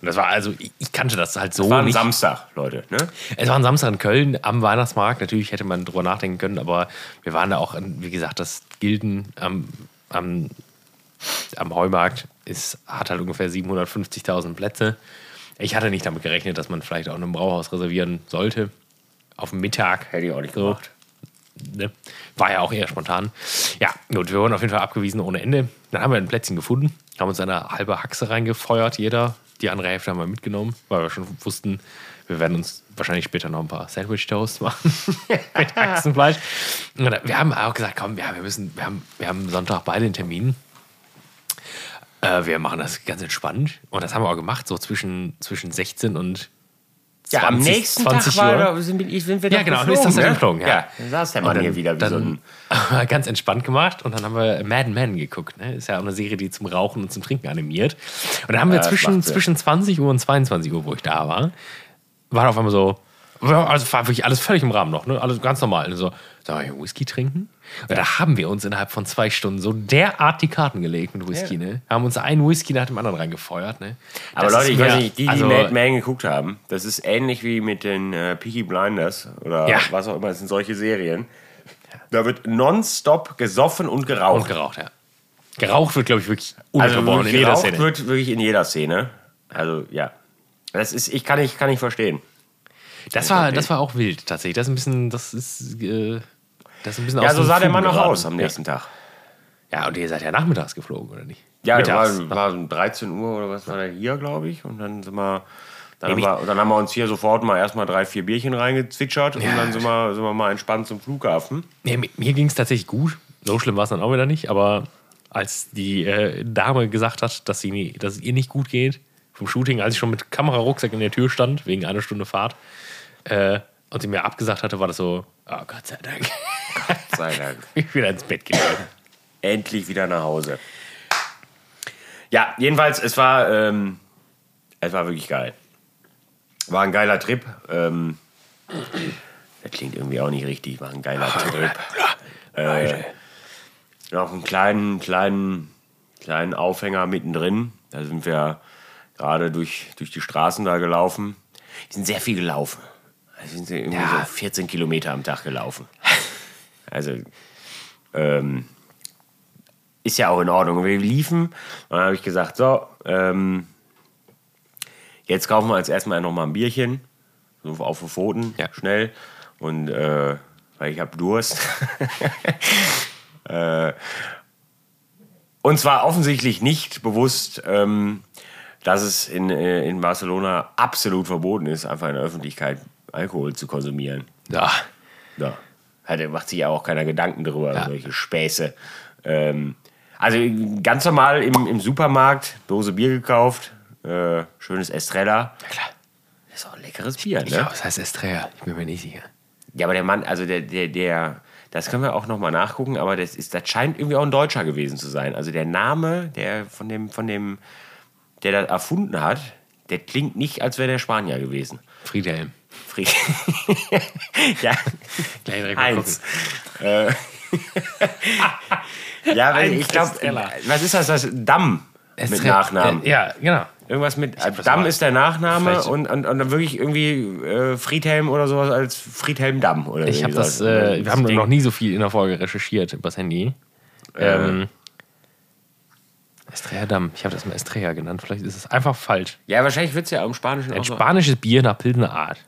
Und das war also, ich kannte das halt so. Es war ein nicht. Samstag, Leute. Ne? Es war ein Samstag in Köln am Weihnachtsmarkt. Natürlich hätte man drüber nachdenken können, aber wir waren da auch, wie gesagt, das Gilden am, am, am Heumarkt ist, hat halt ungefähr 750.000 Plätze. Ich hatte nicht damit gerechnet, dass man vielleicht auch in einem Brauhaus reservieren sollte. Auf dem Mittag. Hätte ich auch nicht gemacht. Ne? War ja auch eher spontan. Ja, gut, wir wurden auf jeden Fall abgewiesen ohne Ende. Dann haben wir ein Plätzchen gefunden, haben uns eine halbe Haxe reingefeuert, jeder. Die andere Hälfte haben wir mitgenommen, weil wir schon wussten, wir werden uns wahrscheinlich später noch ein paar Sandwich-Toast machen mit Haxenfleisch. Wir haben auch gesagt, komm, ja, wir müssen, wir haben, wir haben Sonntag beide einen Termin. Äh, wir machen das ganz entspannt. Und das haben wir auch gemacht, so zwischen, zwischen 16 und 20, Ja, am nächsten 20 Tag war, Uhr. da- sind, wir- sind wir Ja, genau, geflogen, ist das ja ne? geflogen, ja. ja. Dann saß der Mann Und hier wieder wie so ein... dann ganz entspannt gemacht und dann haben wir Mad Men geguckt. Ne? Ist ja auch eine Serie, die zum Rauchen und zum Trinken animiert. Und dann haben wir das zwischen, zwischen 20 Uhr und 22 Uhr, wo ich da war, war auf einmal so, also war wirklich alles völlig im Rahmen noch, ne? alles ganz normal. Und Soll ich Whisky trinken? Und da haben wir uns innerhalb von zwei Stunden so derart die Karten gelegt mit Whisky. Ja. Ne? Haben uns einen Whisky nach dem anderen reingefeuert. Ne? Aber Das Leute, ist ich weiß nicht, die, die also, Mad Men geguckt haben, das ist ähnlich wie mit den äh, Peaky Blinders oder Ja. was auch immer, es sind solche Serien. Da wird nonstop gesoffen und geraucht. Und geraucht, ja. Geraucht wird, glaube ich, wirklich also ununterbrochen wirklich in jeder geraucht Szene. wird wirklich in jeder Szene. Also ja, das ist, ich kann nicht, kann nicht verstehen. Das war, das war auch wild, tatsächlich. Das ist ein bisschen, das ist, äh, das ist ein bisschen Ja, so sah der Mann auch aus am nächsten Tag. Ja. und ihr seid ja nachmittags geflogen, oder nicht? Ja, Mittags. war, war um 13 Uhr oder was war der hier, glaube ich. Und dann sind wir. Dann haben, wir, dann haben wir uns hier sofort mal erstmal drei, vier Bierchen reingezwitschert und Ja. dann sind wir, sind wir mal entspannt zum Flughafen. Nee, mir ging es tatsächlich gut. So schlimm war es dann auch wieder nicht. Aber als die äh, Dame gesagt hat, dass, sie dass es ihr nicht gut geht, vom Shooting, als ich schon mit Kamerarucksack in der Tür stand, wegen einer Stunde Fahrt, äh, und sie mir abgesagt hatte, war das so, oh Gott sei Dank. Sei Dank. ich bin wieder ins Bett gegangen. endlich wieder nach Hause. Ja, jedenfalls, es war, ähm, es war wirklich geil. War ein geiler Trip. Ähm, das klingt irgendwie auch nicht richtig. War ein geiler Trip. Äh, noch einen kleinen, kleinen, kleinen Aufhänger mittendrin. Da sind wir gerade durch, durch die Straßen da gelaufen. Die sind sehr viel gelaufen. Sind sie irgendwie Ja. so 14 Kilometer am Tag gelaufen. Also, ähm, ist ja auch in Ordnung. Wir liefen und dann habe ich gesagt, so, ähm, jetzt kaufen wir als erstmal noch mal ein Bierchen, so auf den Pfoten, Ja. schnell. Und äh, weil ich habe Durst. äh, und zwar offensichtlich nicht bewusst, ähm, dass es in, äh, in Barcelona absolut verboten ist, einfach in der Öffentlichkeit Alkohol zu konsumieren. Ja. Ja. Hat, macht sich ja auch keiner Gedanken darüber, Ja. solche Späße. Ähm, also ganz normal im, im Supermarkt, Dose Bier gekauft, äh, schönes Estrella. Klar. Das ist auch ein leckeres Bier, ne? Ja, was heißt Estrella? Ich bin mir nicht sicher. Ja, aber der Mann, also der, der, der, das können wir auch nochmal nachgucken, aber das, ist, das scheint irgendwie auch ein Deutscher gewesen zu sein. Also der Name, der von dem, von dem, der das erfunden hat, der klingt nicht, als wäre der Spanier gewesen. Friedhelm. Fried. ja, Gleich direkt mal Heinz. Äh, ja, weil ich glaube, was ist das? Das Damm mit Estre- Nachnamen. Äh, ja, genau. Irgendwas mit äh, das Damm ist der Nachname und, und, und dann wirklich irgendwie äh, Friedhelm oder sowas als Friedhelm Damm. Oder Ich habe das, äh, wir haben Ding. noch nie so viel in der Folge recherchiert übers Handy. Ähm, Estrella Damm. Ich habe das mal Estrella genannt. Vielleicht ist es einfach falsch. Ja, wahrscheinlich wird es ja im Spanischen Ein auch so. spanisches Bier nach Pilsener Art.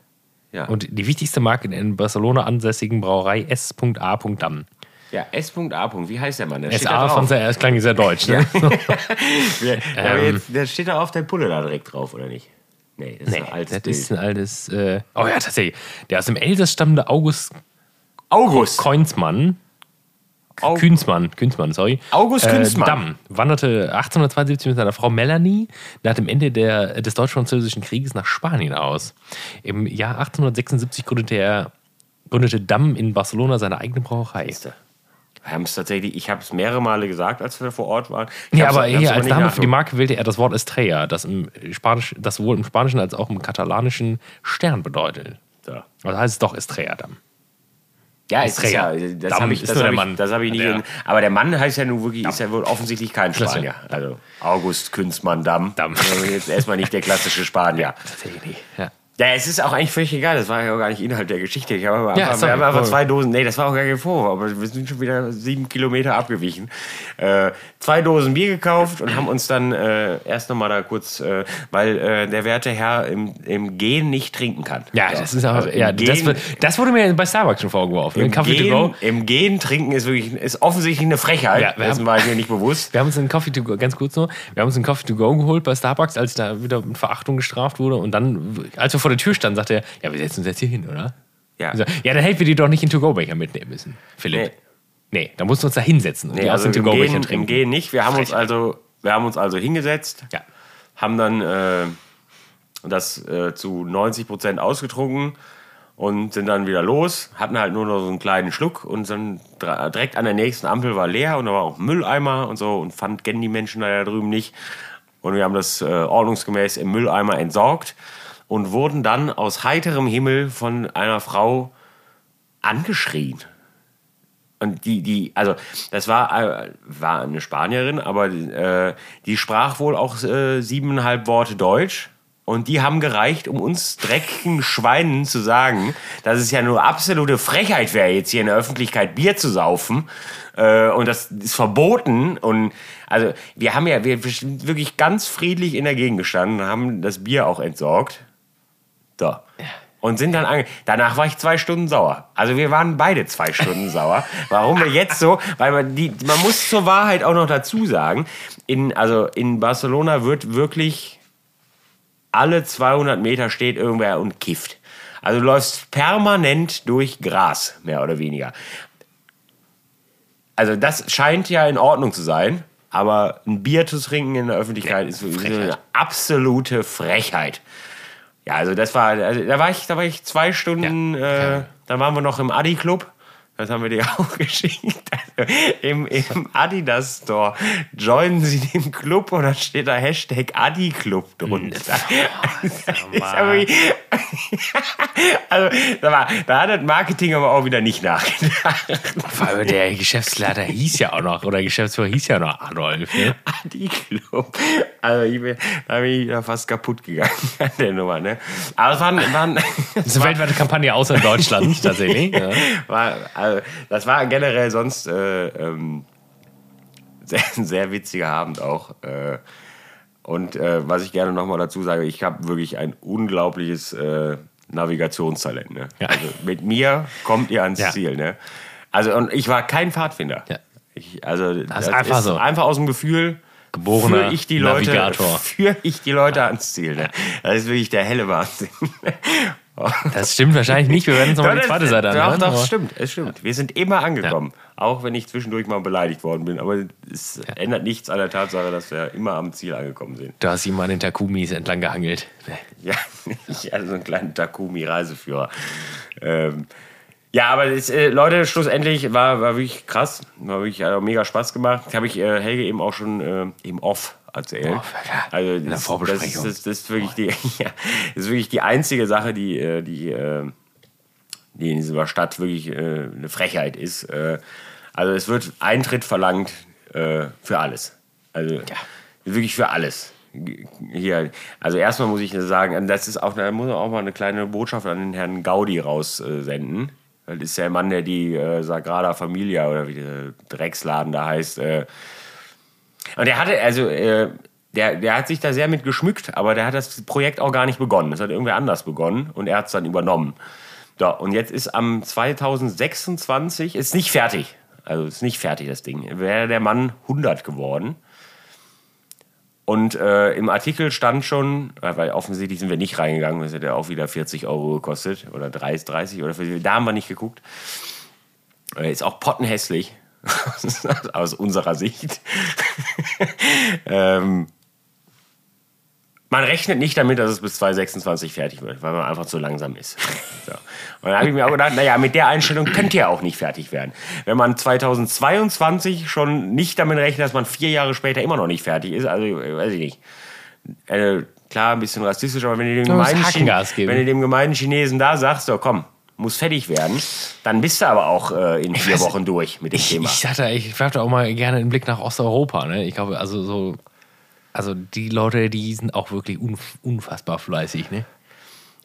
Ja. Und die wichtigste Marke in Barcelona ansässigen Brauerei S.A. Damm. ja, S.A. Wie heißt der Mann? Der S.A. von sehr, es klang sehr deutsch. Ne? Ja, aber Ähm. jetzt, der steht da auf der Pulle da direkt drauf, oder nicht? Nee, das ist Nee, ein altes das Bild. ist ein altes. Äh, oh ja, tatsächlich. Der aus dem Elsass stammende August August. Keunsmann. Au- Künzmann, Künzmann, sorry. August äh, Künzmann. Damm wanderte 1872 mit seiner Frau Melanie nach dem Ende der, des Deutsch-Französischen Krieges nach Spanien aus. Im Jahr 1876 gründete er gründete Damm in Barcelona seine eigene Brauerei. Wir haben es tatsächlich, ich habe es mehrere Male gesagt, als wir vor Ort waren. Ich Ja, aber hier als Name für die. Marke wählte er das Wort Estrella, das, im Spanisch, das sowohl im Spanischen als auch im Katalanischen Stern bedeutet. So. Also heißt es doch Estrella Damm. Ja, ist ja, das Damm habe ich, das hab ich, das hab ich nicht. Ja. Aber der Mann heißt ja nun wirklich, ist ja wohl offensichtlich kein. Spanier. Also August Künzmann Damm. Damm. Also jetzt erstmal nicht der klassische Spanier. Tatsächlich nicht. Ja. Ja, es ist auch eigentlich völlig egal. Das war ja auch gar nicht Inhalt der Geschichte. Ich habe Ja, einfach, sorry. wir haben einfach zwei Dosen. Nee, das war auch gar kein Vorwurf, aber wir sind schon wieder sieben Kilometer abgewichen. Äh, zwei Dosen Bier gekauft und haben uns dann äh, erst nochmal da kurz, äh, weil äh, der werte Herr im, im Gehen nicht trinken kann. Ja, So. das ist auch, Also ja, das, Gehen- das wurde mir bei Starbucks schon vorgeworfen. Im Im Kaffee to Gehen, go. Im Gehen trinken ist wirklich ist offensichtlich eine Frechheit. Ja, haben- war ich mir nicht bewusst. Wir haben uns einen Coffee to go, ganz kurz noch, wir haben uns einen Coffee to go geholt bei Starbucks, als da wieder mit Verachtung gestraft wurde. Und dann, als wir vor der Tür standen, sagte er, ja, wir setzen uns jetzt hier hin, oder? Ja. So, ja, dann hätten wir die doch nicht in To-Go-Becher mitnehmen müssen, Philipp. Nee. Nee, da mussten wir uns da hinsetzen und Nee, die aus also den im To-Go-Becher trinken. im Gehen nicht. Wir haben uns also, wir haben uns also hingesetzt, Ja. haben dann äh, das äh, zu 90 Prozent ausgetrunken und sind dann wieder los, hatten halt nur noch so einen kleinen Schluck und dann direkt an der nächsten Ampel war leer und da war auch Mülleimer und so und fand, kennen die Menschen da drüben nicht. Und wir haben das äh, ordnungsgemäß im Mülleimer entsorgt und wurden dann aus heiterem Himmel von einer Frau angeschrien. Und die, die, also das war, äh, war eine Spanierin, aber äh, die sprach wohl auch äh, siebeneinhalb Worte Deutsch. Und die haben gereicht, um uns dreckigen Schweinen zu sagen, dass es ja nur absolute Frechheit wäre, jetzt hier in der Öffentlichkeit Bier zu saufen. Äh, und das ist verboten. Und also wir haben ja, wir wirklich ganz friedlich in der Gegend gestanden und haben das Bier auch entsorgt. So. Und sind dann ange Danach war ich zwei Stunden sauer. Also wir waren beide zwei Stunden sauer. Warum wir jetzt so? Weil man, die, man muss zur Wahrheit auch noch dazu sagen, in, also in Barcelona wird wirklich alle 200 Meter steht irgendwer und kifft. Also du läufst permanent durch Gras, mehr oder weniger. Also das scheint ja in Ordnung zu sein, aber ein Bier zu trinken in der Öffentlichkeit ist eine absolute Frechheit. Ja, also das war, also da war ich, da war ich zwei Stunden, Ja. äh, da waren wir noch im Adi-Club. Das haben wir dir auch geschickt. Also Im, Im Adidas Store joinen Sie den Club und dann steht da Hashtag Adi-Club drunter. Das ist ja wirklich- also, da, war, da hat das Marketing aber auch wieder nicht nachgedacht. Vor allem der Geschäftsleiter hieß ja auch noch, oder Geschäftsführer hieß ja noch Adolf. Ne? Adi-Club. Also ich bin, da bin ich fast kaputt gegangen an der Nummer. Ne? Aber es waren, waren Das ist eine weltweite Kampagne außer Deutschland, tatsächlich. Ja. war, also, das war generell sonst äh, ähm, sehr, ein sehr witziger Abend auch. Äh, und äh, was ich gerne nochmal dazu sage, ich habe wirklich ein unglaubliches äh, Navigationstalent. Ne? Ja. Also mit mir kommt ihr ans Ja. Ziel. Ne? Also und ich war kein Pfadfinder. Ja. Ich, also Das ist einfach so. einfach aus dem Gefühl. Geborener führe ich die Leute, Navigator. führe ich die Leute ans Ziel. Ne? Das ist wirklich der helle Wahnsinn. Das stimmt wahrscheinlich nicht. Wir werden uns nochmal die Ja, zweite das- Seite Doch, anhören. doch, es stimmt, es stimmt. Wir sind immer angekommen. Auch wenn ich zwischendurch mal beleidigt worden bin. Aber es ändert nichts an der Tatsache, dass wir immer am Ziel angekommen sind. Du hast ihn mal an den Takumis entlang gehangelt. Ja, ich hatte so einen kleinen Takumi-Reiseführer. Ähm, ja, aber es, äh, Leute, schlussendlich war, war wirklich krass. War wirklich hat auch mega Spaß gemacht. Habe ich äh, Helge eben auch schon äh, im Off erzählt. Off, ja. Also In der das, Vorbesprechung. Das, das, das, ist wirklich die, ja, das ist wirklich die einzige Sache, die, äh, die, äh, die in dieser Stadt wirklich äh, eine Frechheit ist. Äh, also es wird Eintritt verlangt für alles. Also wirklich für alles. Hier, also erstmal muss ich sagen, das ist auch, da muss man auch mal eine kleine Botschaft an den Herrn Gaudi raussenden. Das ist der Mann, der die Sagrada Familia oder wie der Drecksladen da heißt. Und der hatte, also, äh, der, der hat sich da sehr mit geschmückt, aber der hat das Projekt auch gar nicht begonnen. Das hat irgendwer anders begonnen und er hat es dann übernommen. So, und jetzt ist am 2026, ist nicht fertig. Also ist nicht fertig, das Ding. Wäre der Mann 100 geworden. Und äh, im Artikel stand schon, weil offensichtlich sind wir nicht reingegangen, das hätte auch wieder 40 Euro gekostet oder 30, 30 oder 40, da haben wir nicht geguckt. Äh, ist auch pottenhässlich aus unserer Sicht. ähm, man rechnet nicht damit, dass es bis 2026 fertig wird, weil man einfach zu langsam ist. So. Und dann habe ich mir auch gedacht, naja, mit der Einstellung könnt ihr auch nicht fertig werden. Wenn man 2022 schon nicht damit rechnet, dass man vier Jahre später immer noch nicht fertig ist, also weiß ich nicht. Äh, klar, ein bisschen rassistisch, aber wenn Du dem gemeinen Chinesen da sagst, so komm, muss fertig werden, dann bist du aber auch äh, in vier weiß- Wochen durch mit dem Ich, Thema. ich dachte, ich werfe auch mal gerne einen Blick nach Osteuropa. Ne? Ich glaube, also so, also die Leute, die sind auch wirklich unf unfassbar fleißig. Ne?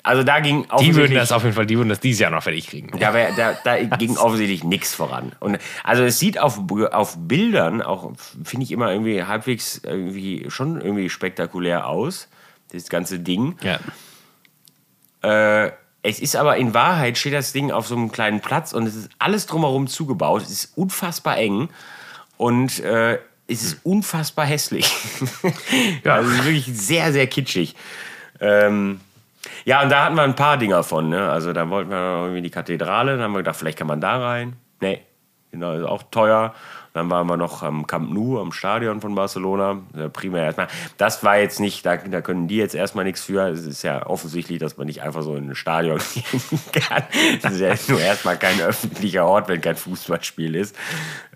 also da ging Die würden das auf jeden Fall, die würden das dieses Jahr noch fertig kriegen. Da, wär, da, da ging offensichtlich nichts voran. Und also es sieht auf, auf Bildern auch, finde ich immer irgendwie halbwegs irgendwie schon irgendwie spektakulär aus, das ganze Ding. Ja. Äh, es ist aber in Wahrheit steht das Ding auf so einem kleinen Platz und es ist alles drumherum zugebaut. Es ist unfassbar eng und äh, es ist unfassbar hässlich. Ja. Also es ist wirklich sehr, sehr kitschig. Ähm, ja, und da hatten wir ein paar Dinger von. Ne? Also da wollten wir irgendwie die Kathedrale. Dann haben wir gedacht, vielleicht kann man da rein. Nee, genau, ist auch teuer. Dann waren wir noch am Camp Nou, am Stadion von Barcelona. Ja, primär erstmal. Das war jetzt nicht, da, da können die jetzt erstmal nichts für. Es ist ja offensichtlich, dass man nicht einfach so in ein Stadion gehen kann. Das ist ja nur erstmal kein öffentlicher Ort, wenn kein Fußballspiel ist.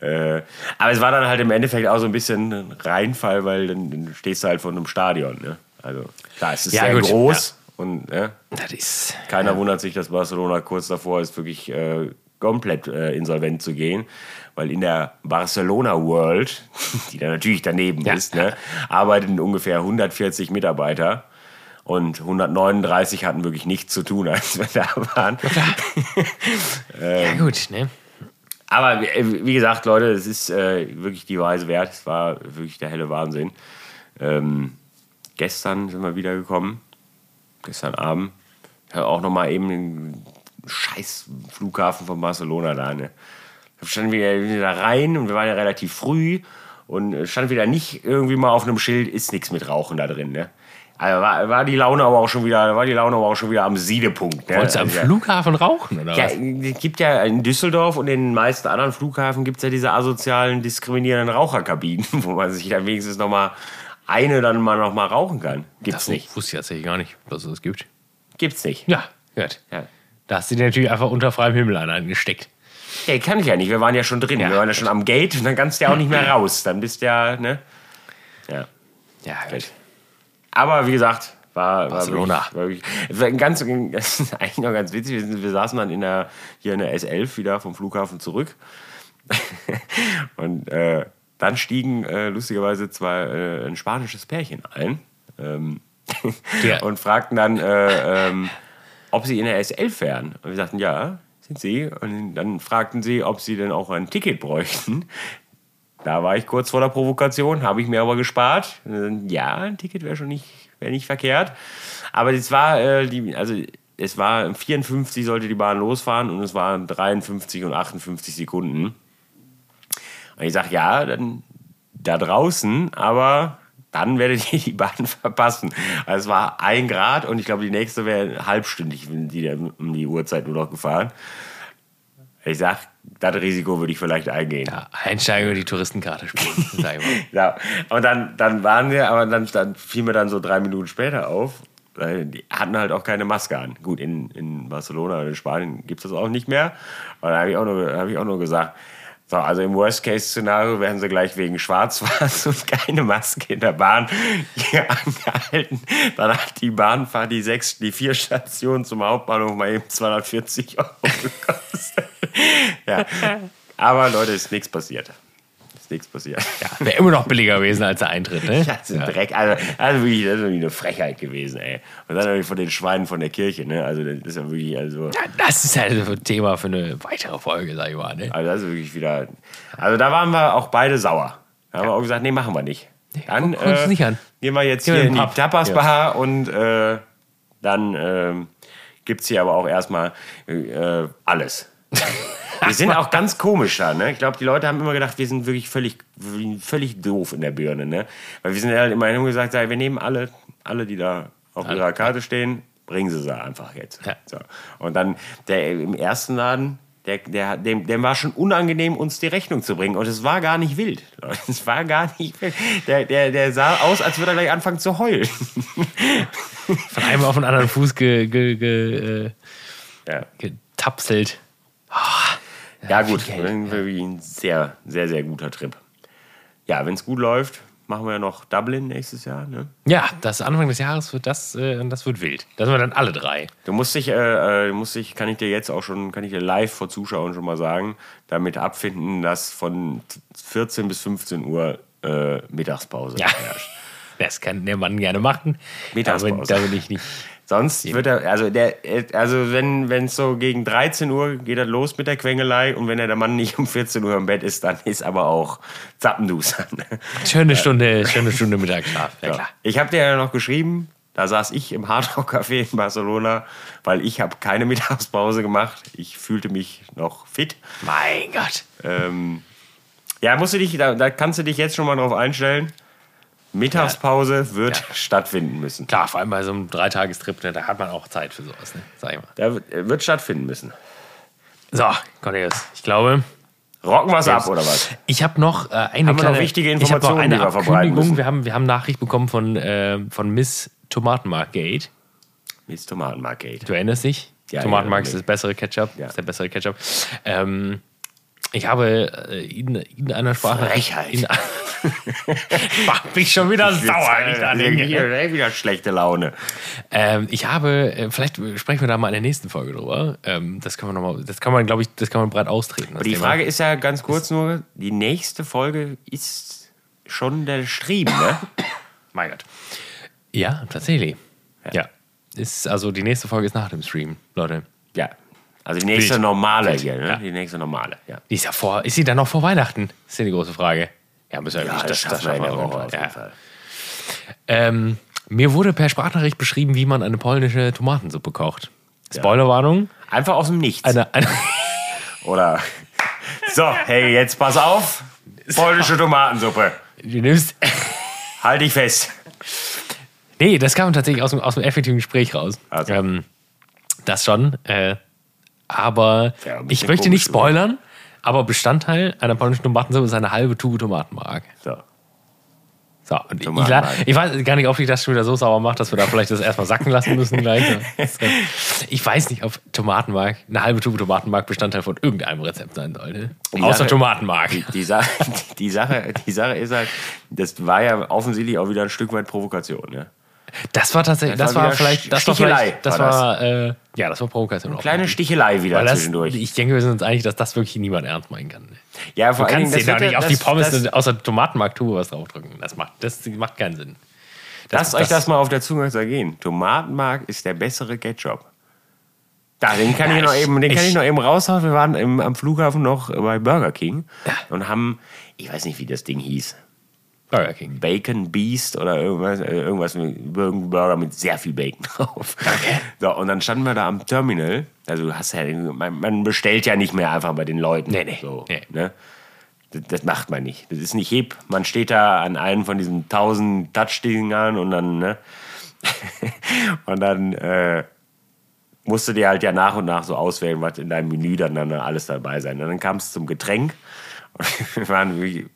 Äh, aber es war dann halt im Endeffekt auch so ein bisschen ein Reinfall, weil dann, dann stehst du halt vor einem Stadion. Ne? Also klar, es ist Ja, sehr gut, groß. Und ne, Das ist. keiner wundert sich, dass Barcelona kurz davor ist, wirklich äh, komplett äh, insolvent zu gehen. Weil in der Barcelona World, die da natürlich daneben Ja. ist, ne, arbeiten ungefähr 140 Mitarbeiter. Und 139 hatten wirklich nichts zu tun, als wir da waren. ja, gut, ne? Aber äh, wie gesagt, Leute, es ist äh, wirklich die Reise wert. Es war wirklich der helle Wahnsinn. Ähm, gestern sind wir wiedergekommen. Gestern Abend. Ja, auch nochmal eben den scheiß Flughafen von Barcelona da. Ne? Da standen wir wieder da rein und wir waren ja relativ früh und äh, stand wieder nicht irgendwie mal auf einem Schild, ist nichts mit Rauchen da drin. Ne? Also war, war die Laune aber auch schon wieder, war die Laune aber auch schon wieder am Siedepunkt. Ne? Wolltest du am Also. Flughafen rauchen, oder Ja, was? es gibt ja in Düsseldorf und in den meisten anderen Flughafen gibt es ja diese asozialen, diskriminierenden Raucherkabinen, wo man sich dann wenigstens noch mal eine dann mal noch mal rauchen kann. Gibt's Das nicht. wusste ich tatsächlich gar nicht, dass es das gibt. Gibt's nicht. Ja, gut. Ja. Da hast du dir natürlich einfach unter freiem Himmel an angesteckt. Ja, kann ich ja nicht. Wir waren ja schon drin. Ja. Wir waren ja schon am Gate und dann kannst du ja auch nicht mehr raus. Dann bist du ja, ne? Ja. Ja, gut. Aber wie gesagt, war, Barcelona. war wirklich, war wirklich ganz, das ist eigentlich noch ganz witzig. Wir, sind, wir saßen dann in der, hier in der S11 wieder vom Flughafen zurück. und äh, dann stiegen äh, lustigerweise zwei, äh, ein spanisches Pärchen ein. Ähm, Ja. und fragten dann, äh, ähm, ob sie in der S11 wären. Und wir sagten, ja, sie. Und dann fragten sie, ob sie denn auch ein Ticket bräuchten. Da war ich kurz vor der Provokation, habe ich mir aber gespart. Ja, ein Ticket wäre schon nicht, wäre nicht verkehrt. Aber es war, äh, die, also es war 54 sollte die Bahn losfahren und es waren 53 und 58 Sekunden. Und ich sage, ja, dann da draußen, aber dann werdet ihr die Bahn verpassen. Also es war ein Grad und ich glaube, die nächste wäre halbstündig, wenn die dann um die Uhrzeit nur noch gefahren. Ich sag, das Risiko würde ich vielleicht eingehen. Ja, einsteigen und die Touristenkarte spielen. Sag ich mal. Ja, und dann, dann waren wir, aber dann, dann fiel mir dann so drei Minuten später auf, die hatten halt auch keine Maske an. Gut, in, in Barcelona oder in Spanien gibt es das auch nicht mehr. Und da habe ich, auch nur- hab ich auch nur gesagt, so, also im Worst-Case-Szenario werden sie gleich wegen Schwarzfahren und keine Maske in der Bahn hier angehalten. Dann hat die Bahnfahrt die sechs, die vier Stationen zum Hauptbahnhof mal eben 240 Euro gekostet. ja. Aber Leute, ist nichts passiert. Ist nichts passiert. Ja, wäre immer noch billiger gewesen als der Eintritt, ne? Das ist ein Dreck. Also, also wirklich, das ist wirklich eine Frechheit gewesen, ey. Und dann natürlich von den Schweinen von der Kirche, ne? Also, das ist ja wirklich, also, Ja, das ist halt ein Thema für eine weitere Folge, sag ich mal, ne? also das ist wirklich wieder. Also, da waren wir auch beide sauer. Da haben wir auch gesagt, nee, machen wir nicht. Dann wir uns nicht an. gehen wir jetzt Gehen wir hier in in die Pub. Tapas-Bar und äh, dann ähm, gibt es hier aber auch erstmal äh, alles. Wir sind auch ganz komisch da, ne? Ich glaube, die Leute haben immer gedacht, wir sind wirklich völlig, völlig doof in der Birne, ne? Weil wir sind halt immer nur gesagt, wir nehmen alle, alle, die da auf ihrer Karte stehen, bringen sie sie einfach jetzt. Ja. So. Und dann der im ersten Laden, der, der, dem, dem war schon unangenehm, uns die Rechnung zu bringen. Und es war gar nicht wild. Es war gar nicht wild. Der, der, der sah aus, als würde er gleich anfangen zu heulen. Von einem auf den anderen Fuß ge, ge, ge, äh, Ja. getapselt. Ja, gut, viel Geld, dann wirklich ein sehr, sehr, sehr guter Trip. Ja, wenn es gut läuft, machen wir ja noch Dublin nächstes Jahr. Ne? Ja, das Anfang des Jahres wird das, äh, das wird wild. Da sind wir dann alle drei. Du musst dich, äh, äh, musst dich, kann ich dir jetzt auch schon, kann ich dir live vor Zuschauern schon mal sagen, damit abfinden, dass von 14 bis 15 Uhr äh, Mittagspause Ja. herrscht. Das kann der Mann gerne machen. Mittagspause. Da bin, da bin ich nicht. Sonst wird er, also der, also wenn es so gegen 13 Uhr geht er los mit der Quengelei und wenn er der Mann nicht um 14 Uhr im Bett ist, dann ist aber auch Zappendus. Schöne Stunde, schöne Stunde Mittagsschlaf. Ja, Ja. klar. Ich habe dir ja noch geschrieben, da saß ich im Hardrock Café in Barcelona, weil ich habe keine Mittagspause gemacht. Ich fühlte mich noch fit. Mein Gott. Ähm, ja, musst du dich, da, da kannst du dich jetzt schon mal drauf einstellen. Mittagspause wird stattfinden müssen. Klar, vor allem bei so einem Dreitagestrip, ne, da hat man auch Zeit für sowas, ne? Sag ich mal. Da wird- äh, wird stattfinden müssen. So, Cornelius, ich glaube, Rocken wir es ab, oder was? ich habe noch äh, eine Haben wir noch kleine, wichtige ich hab noch Informationen, eine die wir verbreiten müssen? Wir haben, wir haben Nachricht bekommen von, äh, von Miss Tomatenmark Gate. Miss Tomatenmark Gate. Du erinnerst dich? Ja, Tomatenmark ja, ist das bessere Ketchup. Ja. Ist der bessere Ketchup. Ähm, ich habe äh, in, in einer Sprache. Frechheit. In, macht mich schon wieder sauer. wenn ich. Hier, wieder schlechte Laune. Ähm, ich habe, äh, vielleicht sprechen wir da mal in der nächsten Folge drüber. Ähm, das kann man nochmal, das kann man, glaube ich, das kann man breit austreten. das Die Thema. Frage ist ja ganz kurz nur, die nächste Folge ist schon der Stream, ne? Mein Gott. Ja, tatsächlich. Ja. Ist, also die nächste Folge ist nach dem Stream, Leute. Ja. Also die nächste Wild. normale Wild. hier, ne? Ja. Die nächste normale, ja. Die ist ja vor, ist sie dann noch vor Weihnachten? Ist ja die große Frage. Ja, müssen wir Ja, das, schaffen wir in der Woche auf jeden Ja. Fall. Ähm, mir wurde per Sprachnachricht beschrieben, wie man eine polnische Tomatensuppe kocht. Spoilerwarnung. Einfach aus dem Nichts. Eine, eine, Oder so, hey, jetzt pass auf. Polnische Tomatensuppe. du nimmst. Halt dich fest. Nee, das kam tatsächlich aus dem, aus dem effektiven Gespräch raus. Also. Ähm, das schon. Äh, aber Ja, ich möchte nicht spoilern, aber Bestandteil einer polnischen Tomatensuppe ist eine halbe Tube Tomatenmark. So. So, und ich, ich weiß gar nicht, ob dich das schon wieder so sauer macht, dass wir da vielleicht das erstmal sacken lassen müssen gleich. Äh, Ich weiß nicht, ob Tomatenmark, eine halbe Tube Tomatenmark Bestandteil von irgendeinem Rezept sein sollte. Die Außer Sache- Tomatenmark. Die, Sache, die, Sache, die Sache ist halt, das war ja offensichtlich auch wieder ein Stück weit Provokation. Ne? Das war tatsächlich, Das das, war war vielleicht, das war Stichelei, vielleicht, das war das. war, äh, ja, das war Provokation. auch. Kleine Stichelei wieder das, zwischendurch. ich denke, wir sind uns einig, dass das wirklich niemand ernst meinen kann. ja, vor Du kannst Dingen, dir wird nicht ja- auf die Pommes das, außer Tomatenmark-Tube was draufdrücken. Das macht, das macht keinen Sinn. Lasst euch das mal auf der Zunge zergehen. Tomatenmark ist der bessere Ketchup. Da, den kann, Ja, ich, noch ich- eben, den kann ich- ich noch eben raushauen. Wir waren im, am Flughafen noch bei Burger King und haben, ich weiß nicht, wie das Ding hieß, Burger King. Bacon Beast oder irgendwas, äh, irgendwas mit Burger mit sehr viel Bacon drauf. So, und dann standen wir da am Terminal. Also du hast ja, man, man bestellt ja nicht mehr einfach bei den Leuten. Nee, nee, So, nee. Ne? Das, das macht man nicht. Das ist nicht hip. Man steht da an einem von diesen tausend Touch-Dingern und dann, ne? und dann äh, musst du dir halt ja nach und nach so auswählen, was in deinem Menü dann, dann alles dabei sein. Und dann kam es zum Getränk. Und wir waren, wie,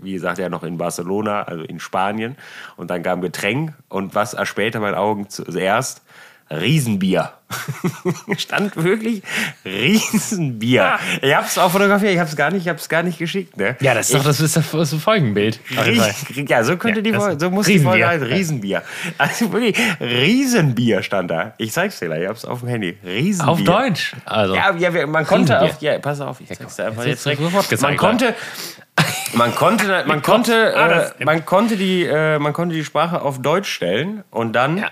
wie gesagt, ja noch in Barcelona, also in Spanien. Und dann kam Getränk und was erspähte meinen Augen zuerst? Riesenbier. Stand wirklich Riesenbier. Ich hab's auch fotografiert, ich hab's gar nicht, ich hab's gar nicht geschickt, ne? Ja, das ist doch das, ist das, Folgenbild. Ries- Ja, so könnte Ja, die Folge, so muss die Riesenbier. Folge heißen. Riesenbier. Also wirklich, Riesenbier stand da. Ich zeig's dir gleich, ich hab's auf dem Handy. Riesenbier. Auf Deutsch. Also. Ja, ja, man konnte auf, ja, pass auf, ich zeig's dir einfach Jetzt jetzt direkt. sofort gezeigt, Man konnte, man konnte, man konnte, Ah, äh, man konnte die, äh, man konnte die Sprache auf Deutsch stellen und dann Ja.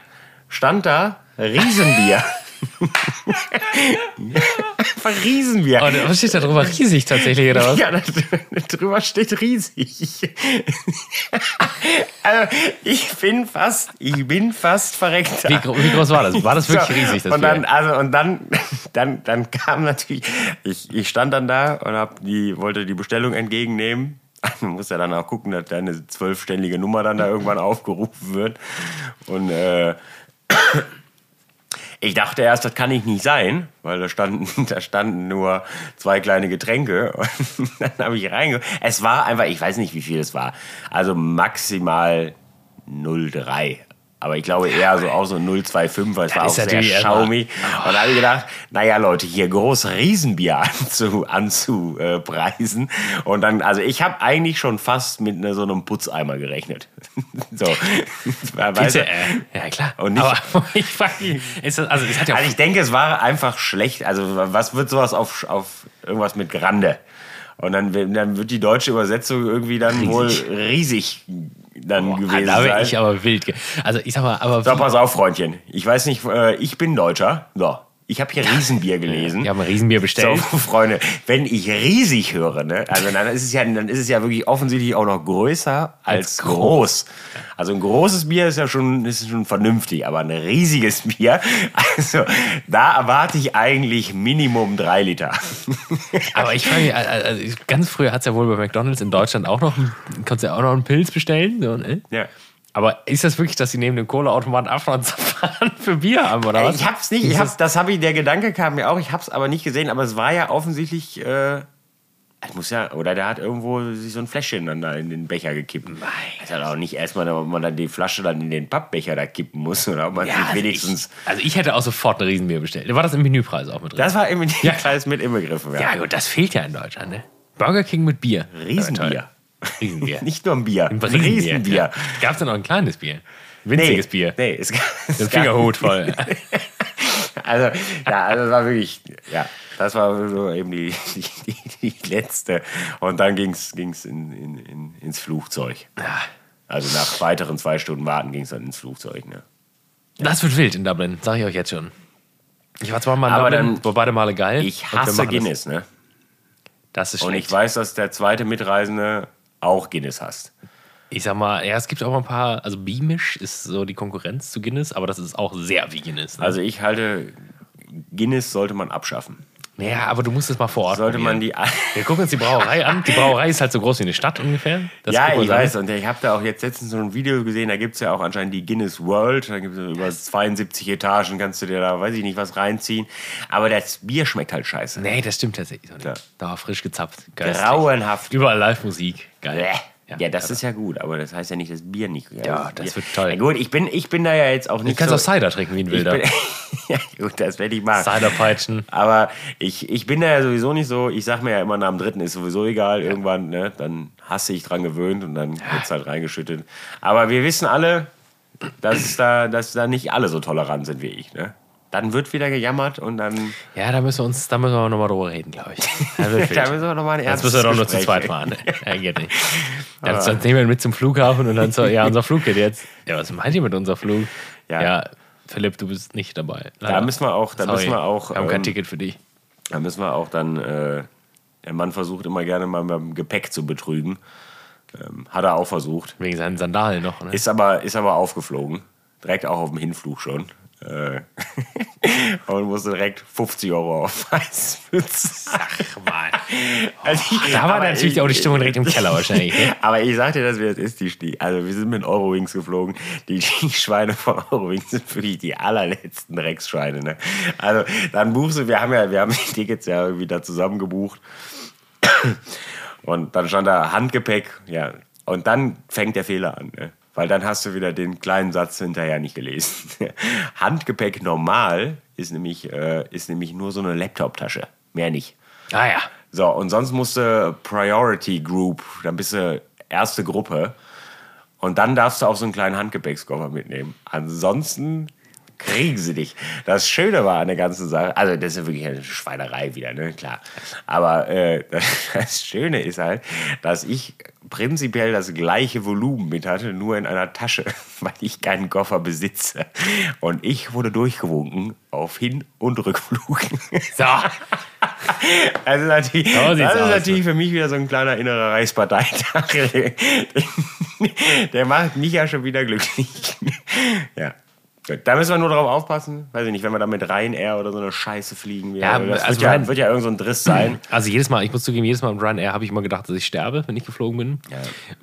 stand da Riesenbier. Einfach Riesenbier. Und was steht da drüber? Riesig tatsächlich, oder was? Ja, da drüber steht riesig. also, ich bin fast, ich bin fast verreckt. Wie, wie groß war das? War das wirklich riesig? Das und dann, Bier? also, und dann, dann, dann kam natürlich, ich, ich stand dann da und hab die, wollte die Bestellung entgegennehmen. Man muss ja dann auch gucken, dass deine zwölfstellige Nummer dann da irgendwann aufgerufen wird. Und äh, ich dachte erst, das kann ich nicht sein, weil da standen, da standen nur zwei kleine Getränke. Und dann habe ich reinge... Es war einfach, ich weiß nicht, wie viel es war. Also maximal 0,3. Aber ich glaube eher so auch so 0,25, weil es war auch sehr schaumig. Und da habe ich gedacht, naja Leute, hier groß Riesenbier anzu, anzupreisen. Und dann, also ich habe eigentlich schon fast mit ne, so einem Putzeimer gerechnet. so. Bitte, äh, ja, klar. Und nicht- Aber ich frage ist das, also es hat ja Also ich denke, es war einfach schlecht. Also was wird sowas auf, auf irgendwas mit Grande? Und dann, dann wird die deutsche Übersetzung irgendwie dann riesig. wohl riesig dann Boah, gewesen da sein. ich aber wild. Also ich sag mal, aber. So, pass auf, Freundchen. Ich weiß nicht, äh, ich bin Deutscher. So, ich habe hier Riesenbier gelesen. Ich habe ein Riesenbier bestellt. So, Freunde, wenn ich riesig höre, ne, also dann ist es ja, dann ist es ja wirklich offensichtlich auch noch größer als, als groß. Also ein großes Bier ist ja schon, ist schon vernünftig, aber ein riesiges Bier, also da erwarte ich eigentlich Minimum drei Liter. Aber ich frage mich, also ganz früher hat es ja wohl bei McDonalds in Deutschland auch noch, konntest du ja auch noch einen Pilz bestellen. So, ne? Ja. Aber ist das wirklich, dass sie neben dem Kohleautomaten Abfahren für Bier haben, oder was? Ich hab's nicht, ich hab's, das habe ich, der Gedanke kam mir auch, ich hab's aber nicht gesehen, aber es war ja offensichtlich, äh, es muss ja, oder der hat irgendwo sich so ein Fläschchen dann da in den Becher gekippt. Nein. Das ist halt auch nicht erstmal, ob man dann die Flasche dann in den Pappbecher da kippen muss, oder ob man ja, also wenigstens. Ich, also ich hätte auch sofort ein Riesenbier bestellt. War das im Menüpreis auch mit drin? Das war im Menüpreis ja. mit inbegriffen, ja. Ja, gut, das fehlt ja in Deutschland, ne? Burger King mit Bier. Riesenbier. Riesenbier. Nicht nur ein Bier. Ein, ein Riesenbier. Ja. Gab es da noch ein kleines Bier? Winziges nee, Bier. Nee, es, es Den Fingerhut voll. also, ja, also das war wirklich, ja, das war so eben die, die, die, die letzte. Und dann ging es in, in, in, ins Flugzeug. Ja. Also nach weiteren zwei Stunden Warten ging es dann ins Flugzeug. Ne? Das wird wild in Dublin, sag ich euch jetzt schon. Ich war zwar mal in Aber Dublin, dann, war beide Male geil. Ich hasse Guinness, ne? Das ist Und schlecht. ich weiß, dass der zweite Mitreisende auch Guinness hast. Ich sag mal, ja, es gibt auch mal ein paar, also Beamish ist so die Konkurrenz zu Guinness, aber das ist auch sehr wie Guinness. Ne? Also ich halte, Guinness sollte man abschaffen. Naja, aber du musst es mal vor Ort Sollte man probieren. die. Wir gucken uns die Brauerei an. Die Brauerei ist halt so groß wie eine Stadt ungefähr. Das ja, ich an. weiß. Und ich habe da auch jetzt letztens so ein Video gesehen, da gibt es ja auch anscheinend die Guinness World. Da gibt es über 72 Etagen, kannst du dir da, weiß ich nicht, was reinziehen. Aber das Bier schmeckt halt scheiße. Nee, das stimmt tatsächlich so nicht. Ja. Da war frisch gezapft. Geistreich. Grauenhaft. Überall Live-Musik. Geil. Bäh. Ja, das ist ja gut, aber das heißt ja nicht, dass Bier nicht geil Ja, ist. das Bier- wird toll. Ja, gut, ich bin, ich bin da ja jetzt auch Du nicht kannst so... auch Cider trinken wie ein ich Wilder. bin, ja, gut, das werde ich machen. Ciderpeitschen. Aber ich, ich bin da ja sowieso nicht so, ich sag mir ja immer, nach dem dritten ist sowieso egal, irgendwann, ne, dann hast du dich dran gewöhnt und dann wird's halt reingeschüttet. Aber wir wissen alle, dass da, dass da nicht alle so tolerant sind wie ich, ne? Dann wird wieder gejammert und dann. Ja, da müssen wir uns, da müssen wir nochmal drüber reden, glaube ich. Da Da müssen wir nochmal ein Jetzt ernstes müssen wir doch nur zu zweit fahren. Ja, geht nicht. Dann, dann nehmen wir ihn mit zum Flughafen und dann so, ja, unser Flug geht jetzt. Ja, was meint ihr mit unserem Flug? Ja. Ja, Philipp, du bist nicht dabei. Da Leider. müssen wir auch, da Sorry, müssen wir auch, Wir haben kein ähm, Ticket für dich. da müssen wir auch dann, äh, der Mann versucht immer gerne mal beim Gepäck zu betrügen. Ähm, hat er auch versucht. Wegen seinen Sandalen noch. Ne? Ist aber, ist aber aufgeflogen. Direkt auch auf dem Hinflug schon. Äh, und musste direkt 50 Euro auf Weißmütze. Ach mal. Also ich- Da war natürlich ich- auch die Stimmung direkt im Keller wahrscheinlich. Ne? Aber ich sag dir das, wie das ist. Die, die, also wir sind mit Eurowings geflogen. Die, die Schweine von Eurowings sind wirklich die allerletzten Drecksschweine. Ne? Also dann buchst du, wir haben ja, wir haben die Tickets ja irgendwie da zusammen gebucht. Und dann stand da Handgepäck, ja. Und dann fängt der Fehler an, ne? Weil dann hast du wieder den kleinen Satz hinterher nicht gelesen. Handgepäck normal ist nämlich, äh, ist nämlich nur so eine Laptoptasche. Mehr nicht. Ah ja. So, und sonst musst du Priority Group, dann bist du erste Gruppe. Und dann darfst du auch so einen kleinen Handgepäckskoffer mitnehmen. Ansonsten kriegen sie dich. Das Schöne war an der ganzen Sache, also das ist wirklich eine Schweinerei wieder, ne, klar. Aber äh, das Schöne ist halt, dass ich prinzipiell das gleiche Volumen mit hatte, nur in einer Tasche, weil ich keinen Koffer besitze. Und ich wurde durchgewunken auf Hin- und Rückflug. So. Also natürlich, So das ist aus, natürlich für mich wieder so ein kleiner innerer Reichsparteitag. Der macht mich ja schon wieder glücklich. Ja. Gut, Da müssen wir nur drauf aufpassen. Weiß ich nicht, wenn wir da mit Ryanair oder so eine Scheiße fliegen. Ja, das also wird, ja, Ryan- wird ja irgend so ein Driss sein. Also jedes Mal, ich muss zugeben, jedes Mal mit Ryanair habe ich immer gedacht, dass ich sterbe, wenn ich geflogen bin.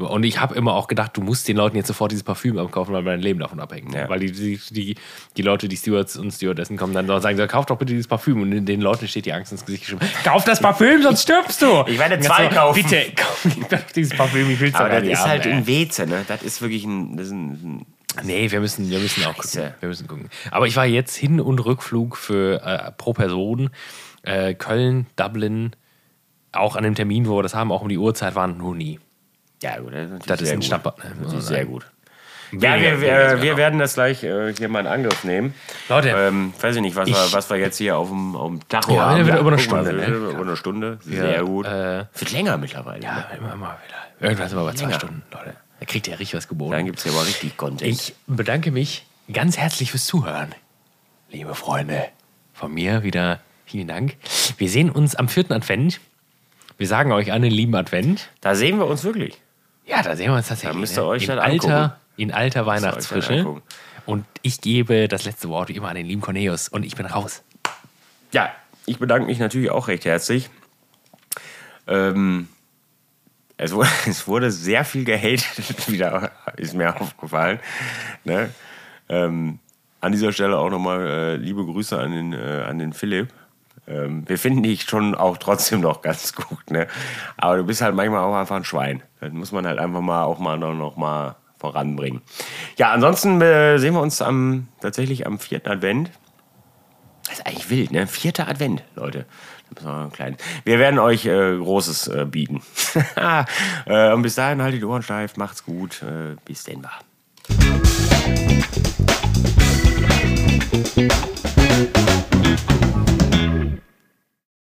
Und ich habe immer auch gedacht, du musst den Leuten jetzt sofort dieses Parfüm abkaufen, weil mein Leben davon abhängt. Ja. Weil die, die, die, die Leute, die Stewards und Stewardessen kommen dann und sagen, so, kauf doch bitte dieses Parfüm. Und den Leuten steht die Angst ins Gesicht geschrieben, kauf das Parfüm, sonst stirbst du. Ich werde zwei kaufen. Bitte, kauf dieses Parfüm, ich will es Aber das ist halt ey. in Weze, ne? Das ist wirklich ein. Das ist ein, Nee, wir müssen, wir müssen auch Scheiße. gucken. Wir müssen gucken. Aber ich war jetzt Hin- und Rückflug für äh, pro Person äh, Köln, Dublin, auch an dem Termin, wo wir das haben, auch um die Uhrzeit waren, nur nie. ja, gut, das ist Das ist ein. Schnapper, ne, Das ist sehr gut. Ja, Weniger- wir, weniger wir, sogar wir noch. werden das gleich äh, hier mal in Angriff nehmen. Leute, Ähm, weiß ich nicht, was, wir, Ich- was wir jetzt hier auf dem, auf dem Tacho Ja, haben. wieder über eine guck mal, Stunde, ne? Über eine Stunde. Sehr gut. äh, Wird länger mittlerweile. ja, ne? immer mal wieder. Irgendwann sind wir bei zwei. Stunden, Leute. Kriegt ihr richtig was geboten. Dann gibt es ja aber richtig Content. Ich bedanke mich ganz herzlich fürs Zuhören. Liebe Freunde, von mir wieder vielen Dank. Wir sehen uns am vierten Advent. Wir sagen euch einen lieben Advent. da sehen wir uns wirklich. Ja, da sehen wir uns tatsächlich. Da müsst ihr ne? euch in das alter, angucken. in alter Weihnachtsfrische. Und ich gebe das letzte Wort wie immer an den lieben Cornelius. Und ich bin raus. Ja, ich bedanke mich natürlich auch recht herzlich. Ähm, es, wurde, es wurde sehr viel gehatet, wieder ist mir aufgefallen. Ne? Ähm, an dieser Stelle auch nochmal äh, liebe Grüße an den, äh, an den Philipp. Ähm, wir finden dich schon auch trotzdem noch ganz gut. Ne? Aber du bist halt manchmal auch einfach ein Schwein. Das muss man halt einfach mal auch mal noch, voranbringen. Ja, ansonsten äh, sehen wir uns am, tatsächlich am vierten Advent. Das ist eigentlich wild, ne? Vierter Advent, Leute. Wir werden euch äh, Großes äh, bieten. äh, und bis dahin haltet die Ohren steif, macht's gut. Äh, bis denn war.